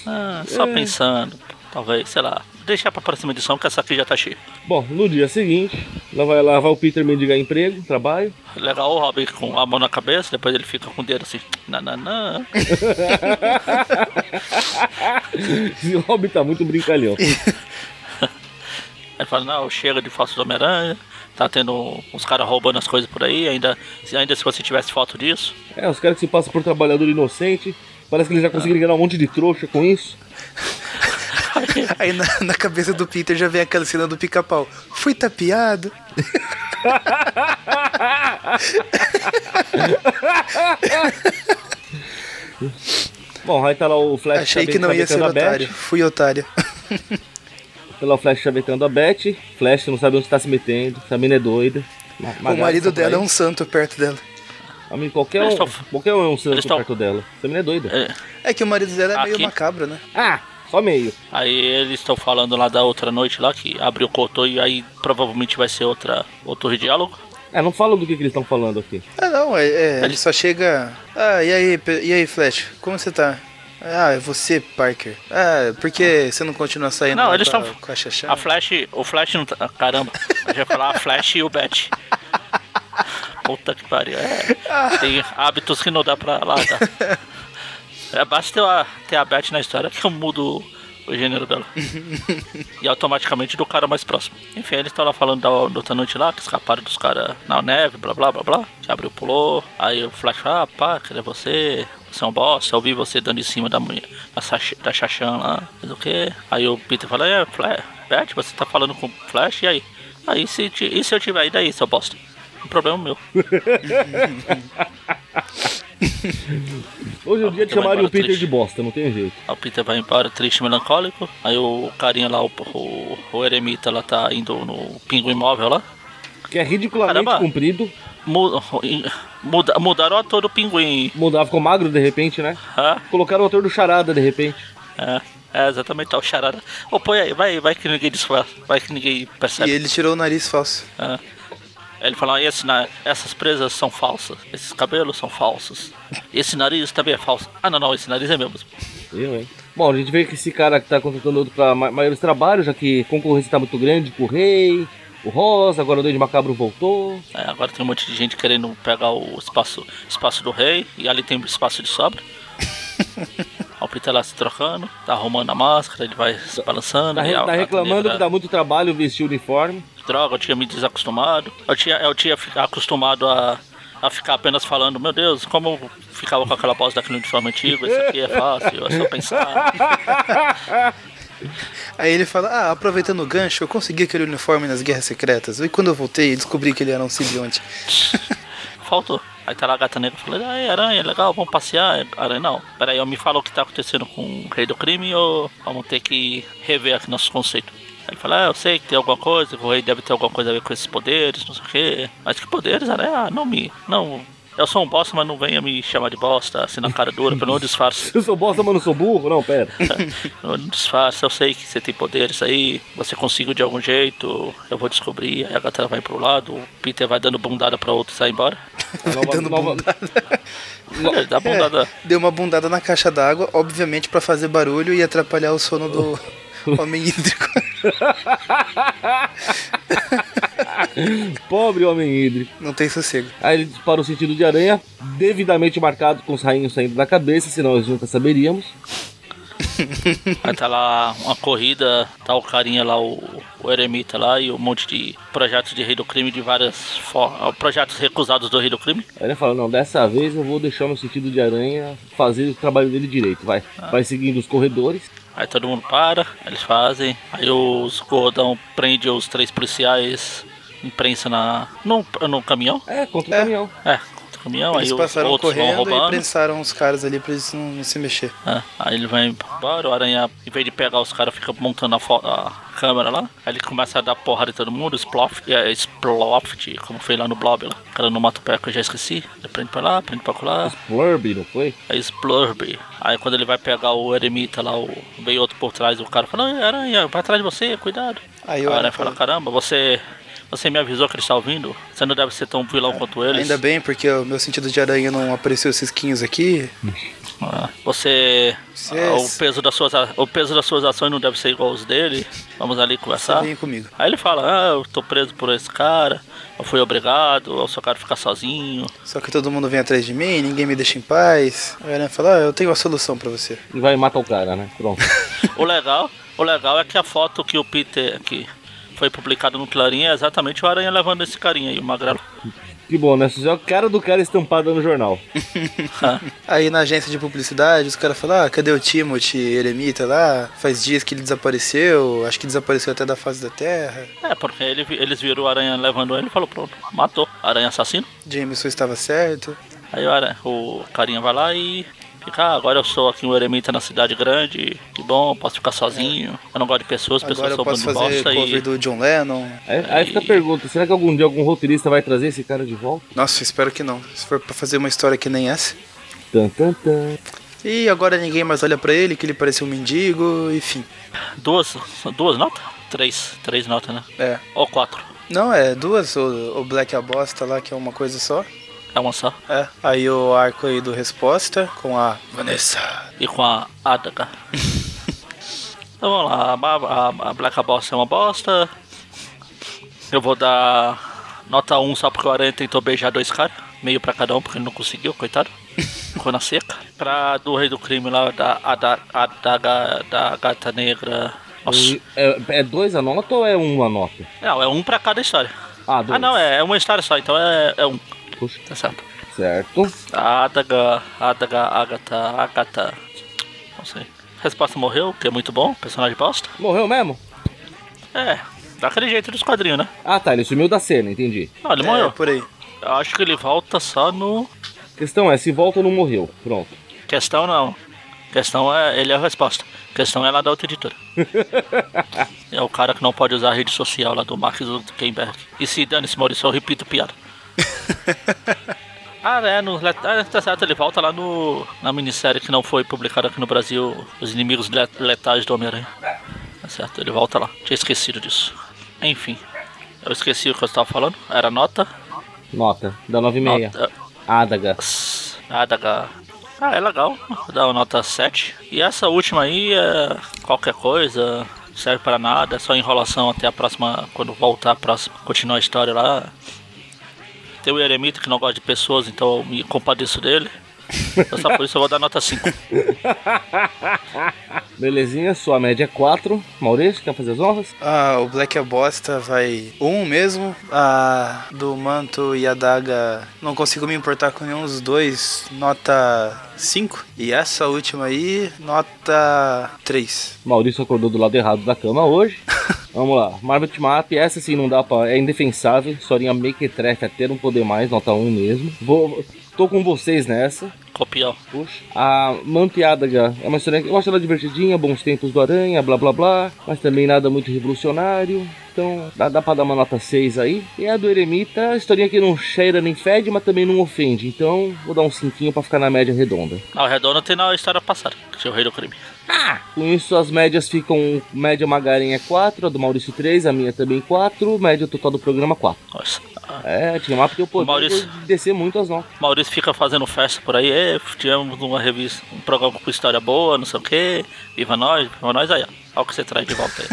Ah, só É. pensando. Talvez, sei lá. Deixar pra próxima edição, que essa aqui já tá cheia. Bom, no dia seguinte, lá vai, lá vai o Peter mendigar emprego, trabalho. Legal o Robin com a mão na cabeça, depois ele fica com o dedo assim. Nananã. Esse Robin tá muito brincalhão. Aí fala, não, chega de do Homem-Aranha. Tá tendo uns caras roubando as coisas por aí, ainda, se- ainda se você tivesse foto disso. É, os caras que se passam por trabalhador inocente. Parece que eles já conseguiram ganhar um monte de trouxa com isso. Aí na, na cabeça do Peter já vem aquela cena do pica-pau. Fui tapeado. Bom, aí tá lá o Flash Achei que não ia ser a otário. Fui otário. Tá lá o Flash chavecando a Beth. Flash não sabe onde tá se metendo. Essa mina é doida. Ma- o marido dela é um santo perto dela. Amigo, qualquer um, qualquer um é um santo perto dela. Essa mina é doida. É, É que o marido dela é meio Aqui? macabro, né? Ah, só meio. aí eles estão falando lá da outra noite lá, que abriu o cotô e aí provavelmente vai ser outra, outro diálogo. É, não fala do que, que eles estão falando aqui. Ah, não, é, é, ele só chega. Ah, e aí, e aí, Flash? Como você tá? Ah, é você, Parker. Ah, por que você não continua saindo Não, eles com, a, tão- com a Xaxá? A Flash, o Flash não tá. ah, Caramba, eu já ia falar a Flash e o Bat. Puta que pariu. É, tem hábitos que não dá pra largar. É, basta ter a, ter a Bat na história que eu mudo o gênero dela. E automaticamente do cara mais próximo. Enfim, eles estão lá falando da, da outra noite lá, que escaparam dos caras na neve, blá blá blá blá. Que abriu, pulou. Aí o Flash fala, ah, pá, cadê você? Você é um boss, eu vi você dando em cima da mulher, da, da Chachan lá, mas o quê? Aí o Peter fala, é, Flash, Beth, você tá falando com o Flash, e aí? Aí se, e se eu tiver aí daí, seu bosta? O problema é meu. Hoje é o dia vai chamarem o Peter triste. de bosta, não tem jeito. O Peter vai embora triste e melancólico. Aí o carinha lá, o, o, o eremita lá tá indo no pinguim imóvel lá. Que é ridiculamente Caramba. comprido, mu- muda- mudaram o ator do pinguim. Mudar, ficou magro de repente, né? Hã? Colocaram o ator do Charada de repente. É, é exatamente, tá o charada. Ô, põe aí, vai, vai que ninguém disfarça, vai que ninguém E percebe. ele tirou o nariz falso. É. Ele fala, esse, na- essas presas são falsas, esses cabelos são falsos, esse nariz também é falso. Ah, não, não, esse nariz é meu mesmo. Eu, hein? Bom, a gente vê que esse cara que tá contratando outro pra ma- maiores trabalhos, já que a concorrência tá muito grande com o Rei, o Rosa, agora o Doide Macabro voltou. É, agora tem um monte de gente querendo pegar o espaço, espaço do rei, e ali tem espaço de sobra. O Peter lá se trocando, tá arrumando a máscara, ele vai se balançando. Tá, re- tá reclamando negra- que dá muito trabalho vestir o uniforme. Droga, eu tinha me desacostumado. Eu tinha, eu tinha acostumado a, a ficar apenas falando, meu Deus, como eu ficava com aquela voz daquele uniforme antigo, isso aqui é fácil, é só pensar. Aí ele fala, ah, aproveitando o gancho, eu consegui aquele uniforme nas Guerras Secretas. E quando eu voltei, descobri que ele era um simbionte. Faltou. Aí tá lá a gata negra falando, ai, aranha, legal, vamos passear. Aranha, não. Peraí, me fala o que tá acontecendo com o rei do crime ou vamos ter que rever aqui nossos conceitos. Ele fala, ah, eu sei que tem alguma coisa, que o rei deve ter alguma coisa a ver com esses poderes, não sei o quê. Mas que poderes, aranha? Ah, não me. Não. Eu sou um bosta, mas não venha me chamar de bosta, assim na cara dura, pelo não disfarce. Eu sou bosta, mas não sou burro? Não, pera. Não disfarce, eu sei que você tem poderes aí, você conseguiu de algum jeito, eu vou descobrir. Aí a gata vai pro lado, o Peter vai dando bundada pra outro e sai embora. Nova- dando nova- Ele dá bundada. É, deu uma bundada na caixa d'água, obviamente pra fazer barulho e atrapalhar o sono do homem hídrico. Pobre homem hídrico. Não tem sossego. Aí ele dispara o sentido de aranha, devidamente marcado com os rainhos saindo da cabeça, senão nós nunca saberíamos. Aí tá lá uma corrida, tá o carinha lá, o, o eremita lá e um monte de projetos de rei do crime de várias formas. Projetos recusados do rei do crime. Aí ele fala, não, dessa vez eu vou deixar meu sentido de aranha fazer o trabalho dele direito, vai. Vai seguindo os corredores. Aí todo mundo para, eles fazem. Aí os gordão prende os três policiais, imprensa na. no, no caminhão. É, contra o É. caminhão. É, caminhão, Eles aí passaram outros vão correndo e roubando. prensaram os caras ali pra eles não, não se mexer. É, aí ele vai embora, o aranha, em vez de pegar os caras, fica montando a, a câmera lá. Aí ele começa a dar porrada em todo mundo, Sploft, é, Sploft, como foi lá no Blob lá. O cara no Mato Pé que eu já esqueci. Ele prende pra lá, prende pra lá. Blurby, não foi? Aí Splurby. Aí quando ele vai pegar o eremita lá, o, veio outro por trás, o cara fala, "Ei, aranha, vai atrás de você, cuidado. Aí o aranha fala, caramba, você. Você me avisou que ele está ouvindo? Você não deve ser tão vilão quanto eles. ainda bem, porque o meu sentido de aranha não apareceu cisquinhos aqui. Ah, Você. Você- ah, o, peso das suas, o peso das suas ações não deve ser igual aos dele. Vamos ali Você conversar. vem comigo. Aí ele fala, ah, eu tô preso por esse cara, eu fui obrigado, eu só quero ficar sozinho. Só que todo mundo vem atrás de mim, ninguém me deixa em paz. Aí aranha fala, ah, eu tenho uma solução pra você. E vai matar o cara, né? Pronto. O legal, o legal é que a foto que o Peter que foi publicada no Clarim é exatamente o Aranha levando esse carinha aí, o Magrelo. que bom, né? Só a cara do cara estampada no jornal. Aí na agência de publicidade, os caras falam, ah, cadê o Timothy Eremita lá? Faz dias que ele desapareceu, acho que desapareceu até da face da Terra. É, porque ele, eles viram o Aranha levando ele e falou, pronto, matou. Aranha assassino. Jameson estava certo. Aí o, aranha, o carinha vai lá e ah, agora eu sou aqui um eremita na cidade grande, que bom, posso ficar sozinho. Eu não gosto de pessoas, pessoas Agora eu são bando de bosta cover e... do John Lennon. Aí, aí fica a pergunta, será que algum dia algum roteirista vai trazer esse cara de volta? Nossa, espero que não. Se for pra fazer uma história que nem essa. Tan, tan, tan. E agora ninguém mais olha pra ele, que ele parece um mendigo, enfim. Duas, duas notas? Três, três notas, né? É. Ou quatro. Não, é duas, o, o Black é a bosta lá, que é uma coisa só. É uma só. É. Aí o arco aí do Resposta com a Vanessa. E com a Adaga. então vamos lá, a, a, a Black Boss é uma bosta. Eu vou dar nota 1 só porque o Aranha tentou beijar dois caras. Meio pra cada um, porque ele não conseguiu, coitado. Ficou na seca. Pra do Rei do Crime lá, da Ada- Adaga da Gata Negra. Nossa. É, é dois a nota ou é um a nota? Não, é um pra cada história. Ah, dois. Ah, não, é, é uma história só, então é, é um. Tá certo. certo. A Adaga, Adaga, Agatha, Agatha. Não sei. Resposta morreu, que é muito bom, personagem bosta. Morreu mesmo? É, daquele jeito dos quadrinhos, né? Ah, tá, ele sumiu da cena, entendi. Não, ele É, morreu. por aí. Eu acho que ele volta só no. Questão é, se volta ou não morreu. Pronto. Questão não. Questão é. Ele é a resposta. Questão é lá da outra editora. é o cara que não pode usar a rede social lá do Mark Zuckerberg. E se dane-se, Maurício, eu repito piada. Ah, é, no, ah, tá certo, ele volta lá no, na minissérie que não foi publicada aqui no Brasil, Os Inimigos Letais do Homem-Aranha. Tá certo, ele volta lá. Tinha esquecido disso. Enfim, eu esqueci o que eu estava falando. Era nota? Nota, da 9,5. Nota... Adaga. Adaga. Ah, é legal. Dá uma nota 7. E essa última aí é qualquer coisa, serve para nada, é só enrolação até a próxima, quando voltar a próxima, continuar a história lá. Tem o Eremita que não gosta de pessoas, então eu me compadeço dele. Então, só por isso eu vou dar nota 5. Belezinha, sua média é 4. Maurício, quer fazer as honras? Ah, o Black é bosta, vai 1 um mesmo. A do Manto e a Daga, não consigo me importar com nenhum dos dois. Nota 5. E essa última aí, nota 3. Maurício acordou do lado errado da cama hoje. Vamos lá, Marvel Up, essa sim não dá pra. É indefensável. Historinha Mequetrefe até não poder mais, nota 1 mesmo. Vou. Tô com vocês nessa. Puxa. A Manteadaga é uma história. Eu acho ela divertidinha, bons tempos do Aranha, blá blá blá. Mas também nada muito revolucionário. Então dá, dá pra dar uma nota 6 aí. E a do Eremita, a historinha que não cheira nem fede, mas também não ofende. Então vou dar um 5 pra ficar na média redonda. Ah, o redondo tem na história passada, que tinha o Rei do Crime. Ah! Com isso as médias ficam. Média Magarinha é 4, a do Maurício 3, a minha também 4, média total do programa 4. Nossa. É, tinha uma porque eu poder Maurício, de descer muito as notas. Maurício fica fazendo festa por aí, é, tivemos uma revista, um programa com história boa, não sei o que. Viva nós, viva nós aí, ó. Olha o que você traz de volta aí.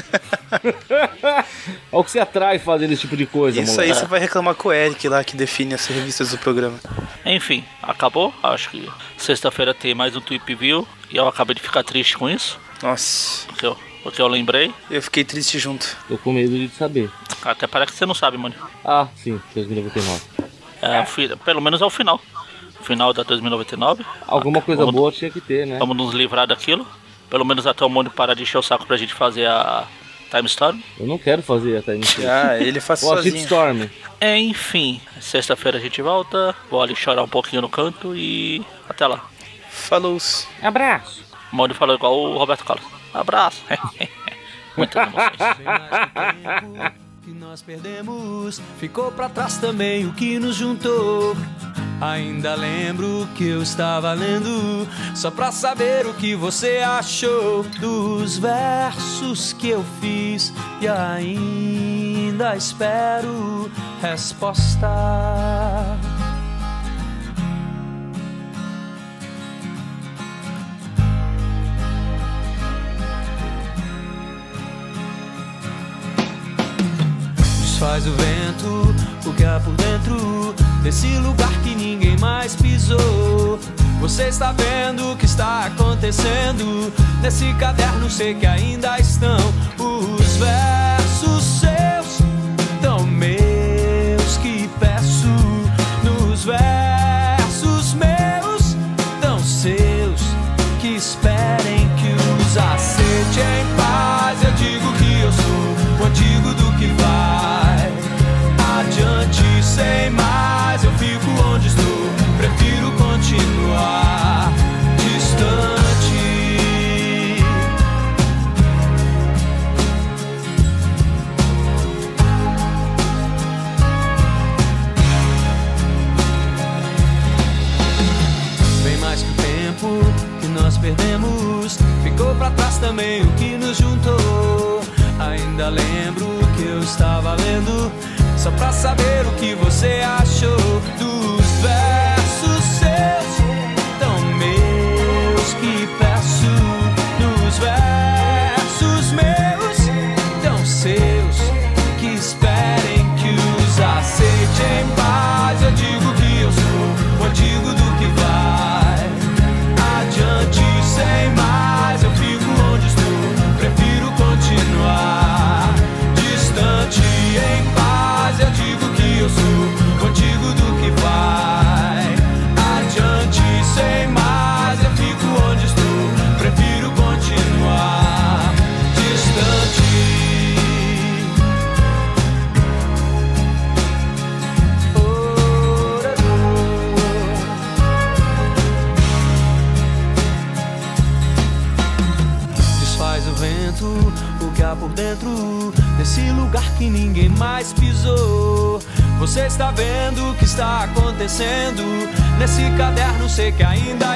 Olha o que você atrai fazendo esse tipo de coisa, Isso moleque. aí você vai reclamar com o Eric lá que define as revistas do programa. Enfim, acabou. Acho que sexta-feira tem mais um Tweep View. E eu acabei de ficar triste com isso. Nossa. Porque eu, porque eu lembrei. Eu fiquei triste junto. Tô com medo de saber. Até parece que você não sabe, mano. Ah, sim, 2099. É, fui, pelo menos é o final. Final da 2099. Alguma coisa vamos, boa tinha que ter, né? Vamos nos livrar daquilo. Pelo menos até o mundo parar de encher o saco pra gente fazer a Time Storm. Eu não quero fazer a Time Storm. ah, ele faz Ou sozinho. a Storm. É, enfim, sexta-feira a gente volta. Vou ali chorar um pouquinho no canto e até lá. Falou. Abraço. O Mauro falou igual o Roberto Carlos. Abraço. Muitas emoções. que nós perdemos, ficou para trás também o que nos juntou. Ainda lembro que eu estava lendo, só pra saber o que você achou dos versos que eu fiz e ainda espero resposta. Desfaz o vento, o que há por dentro desse lugar que ninguém mais pisou. Você está vendo o que está acontecendo? Nesse caderno sei que ainda estão os versos seus, tão meus que peço nos versos meus, tão seus que esperem que os aceite em paz. Eu digo que eu sou o antigo do que vai perdemos, ficou pra trás também o que nos juntou. Ainda lembro que eu estava lendo só pra saber o que você achou dos versos seus, acontecendo nesse caderno? Sei que ainda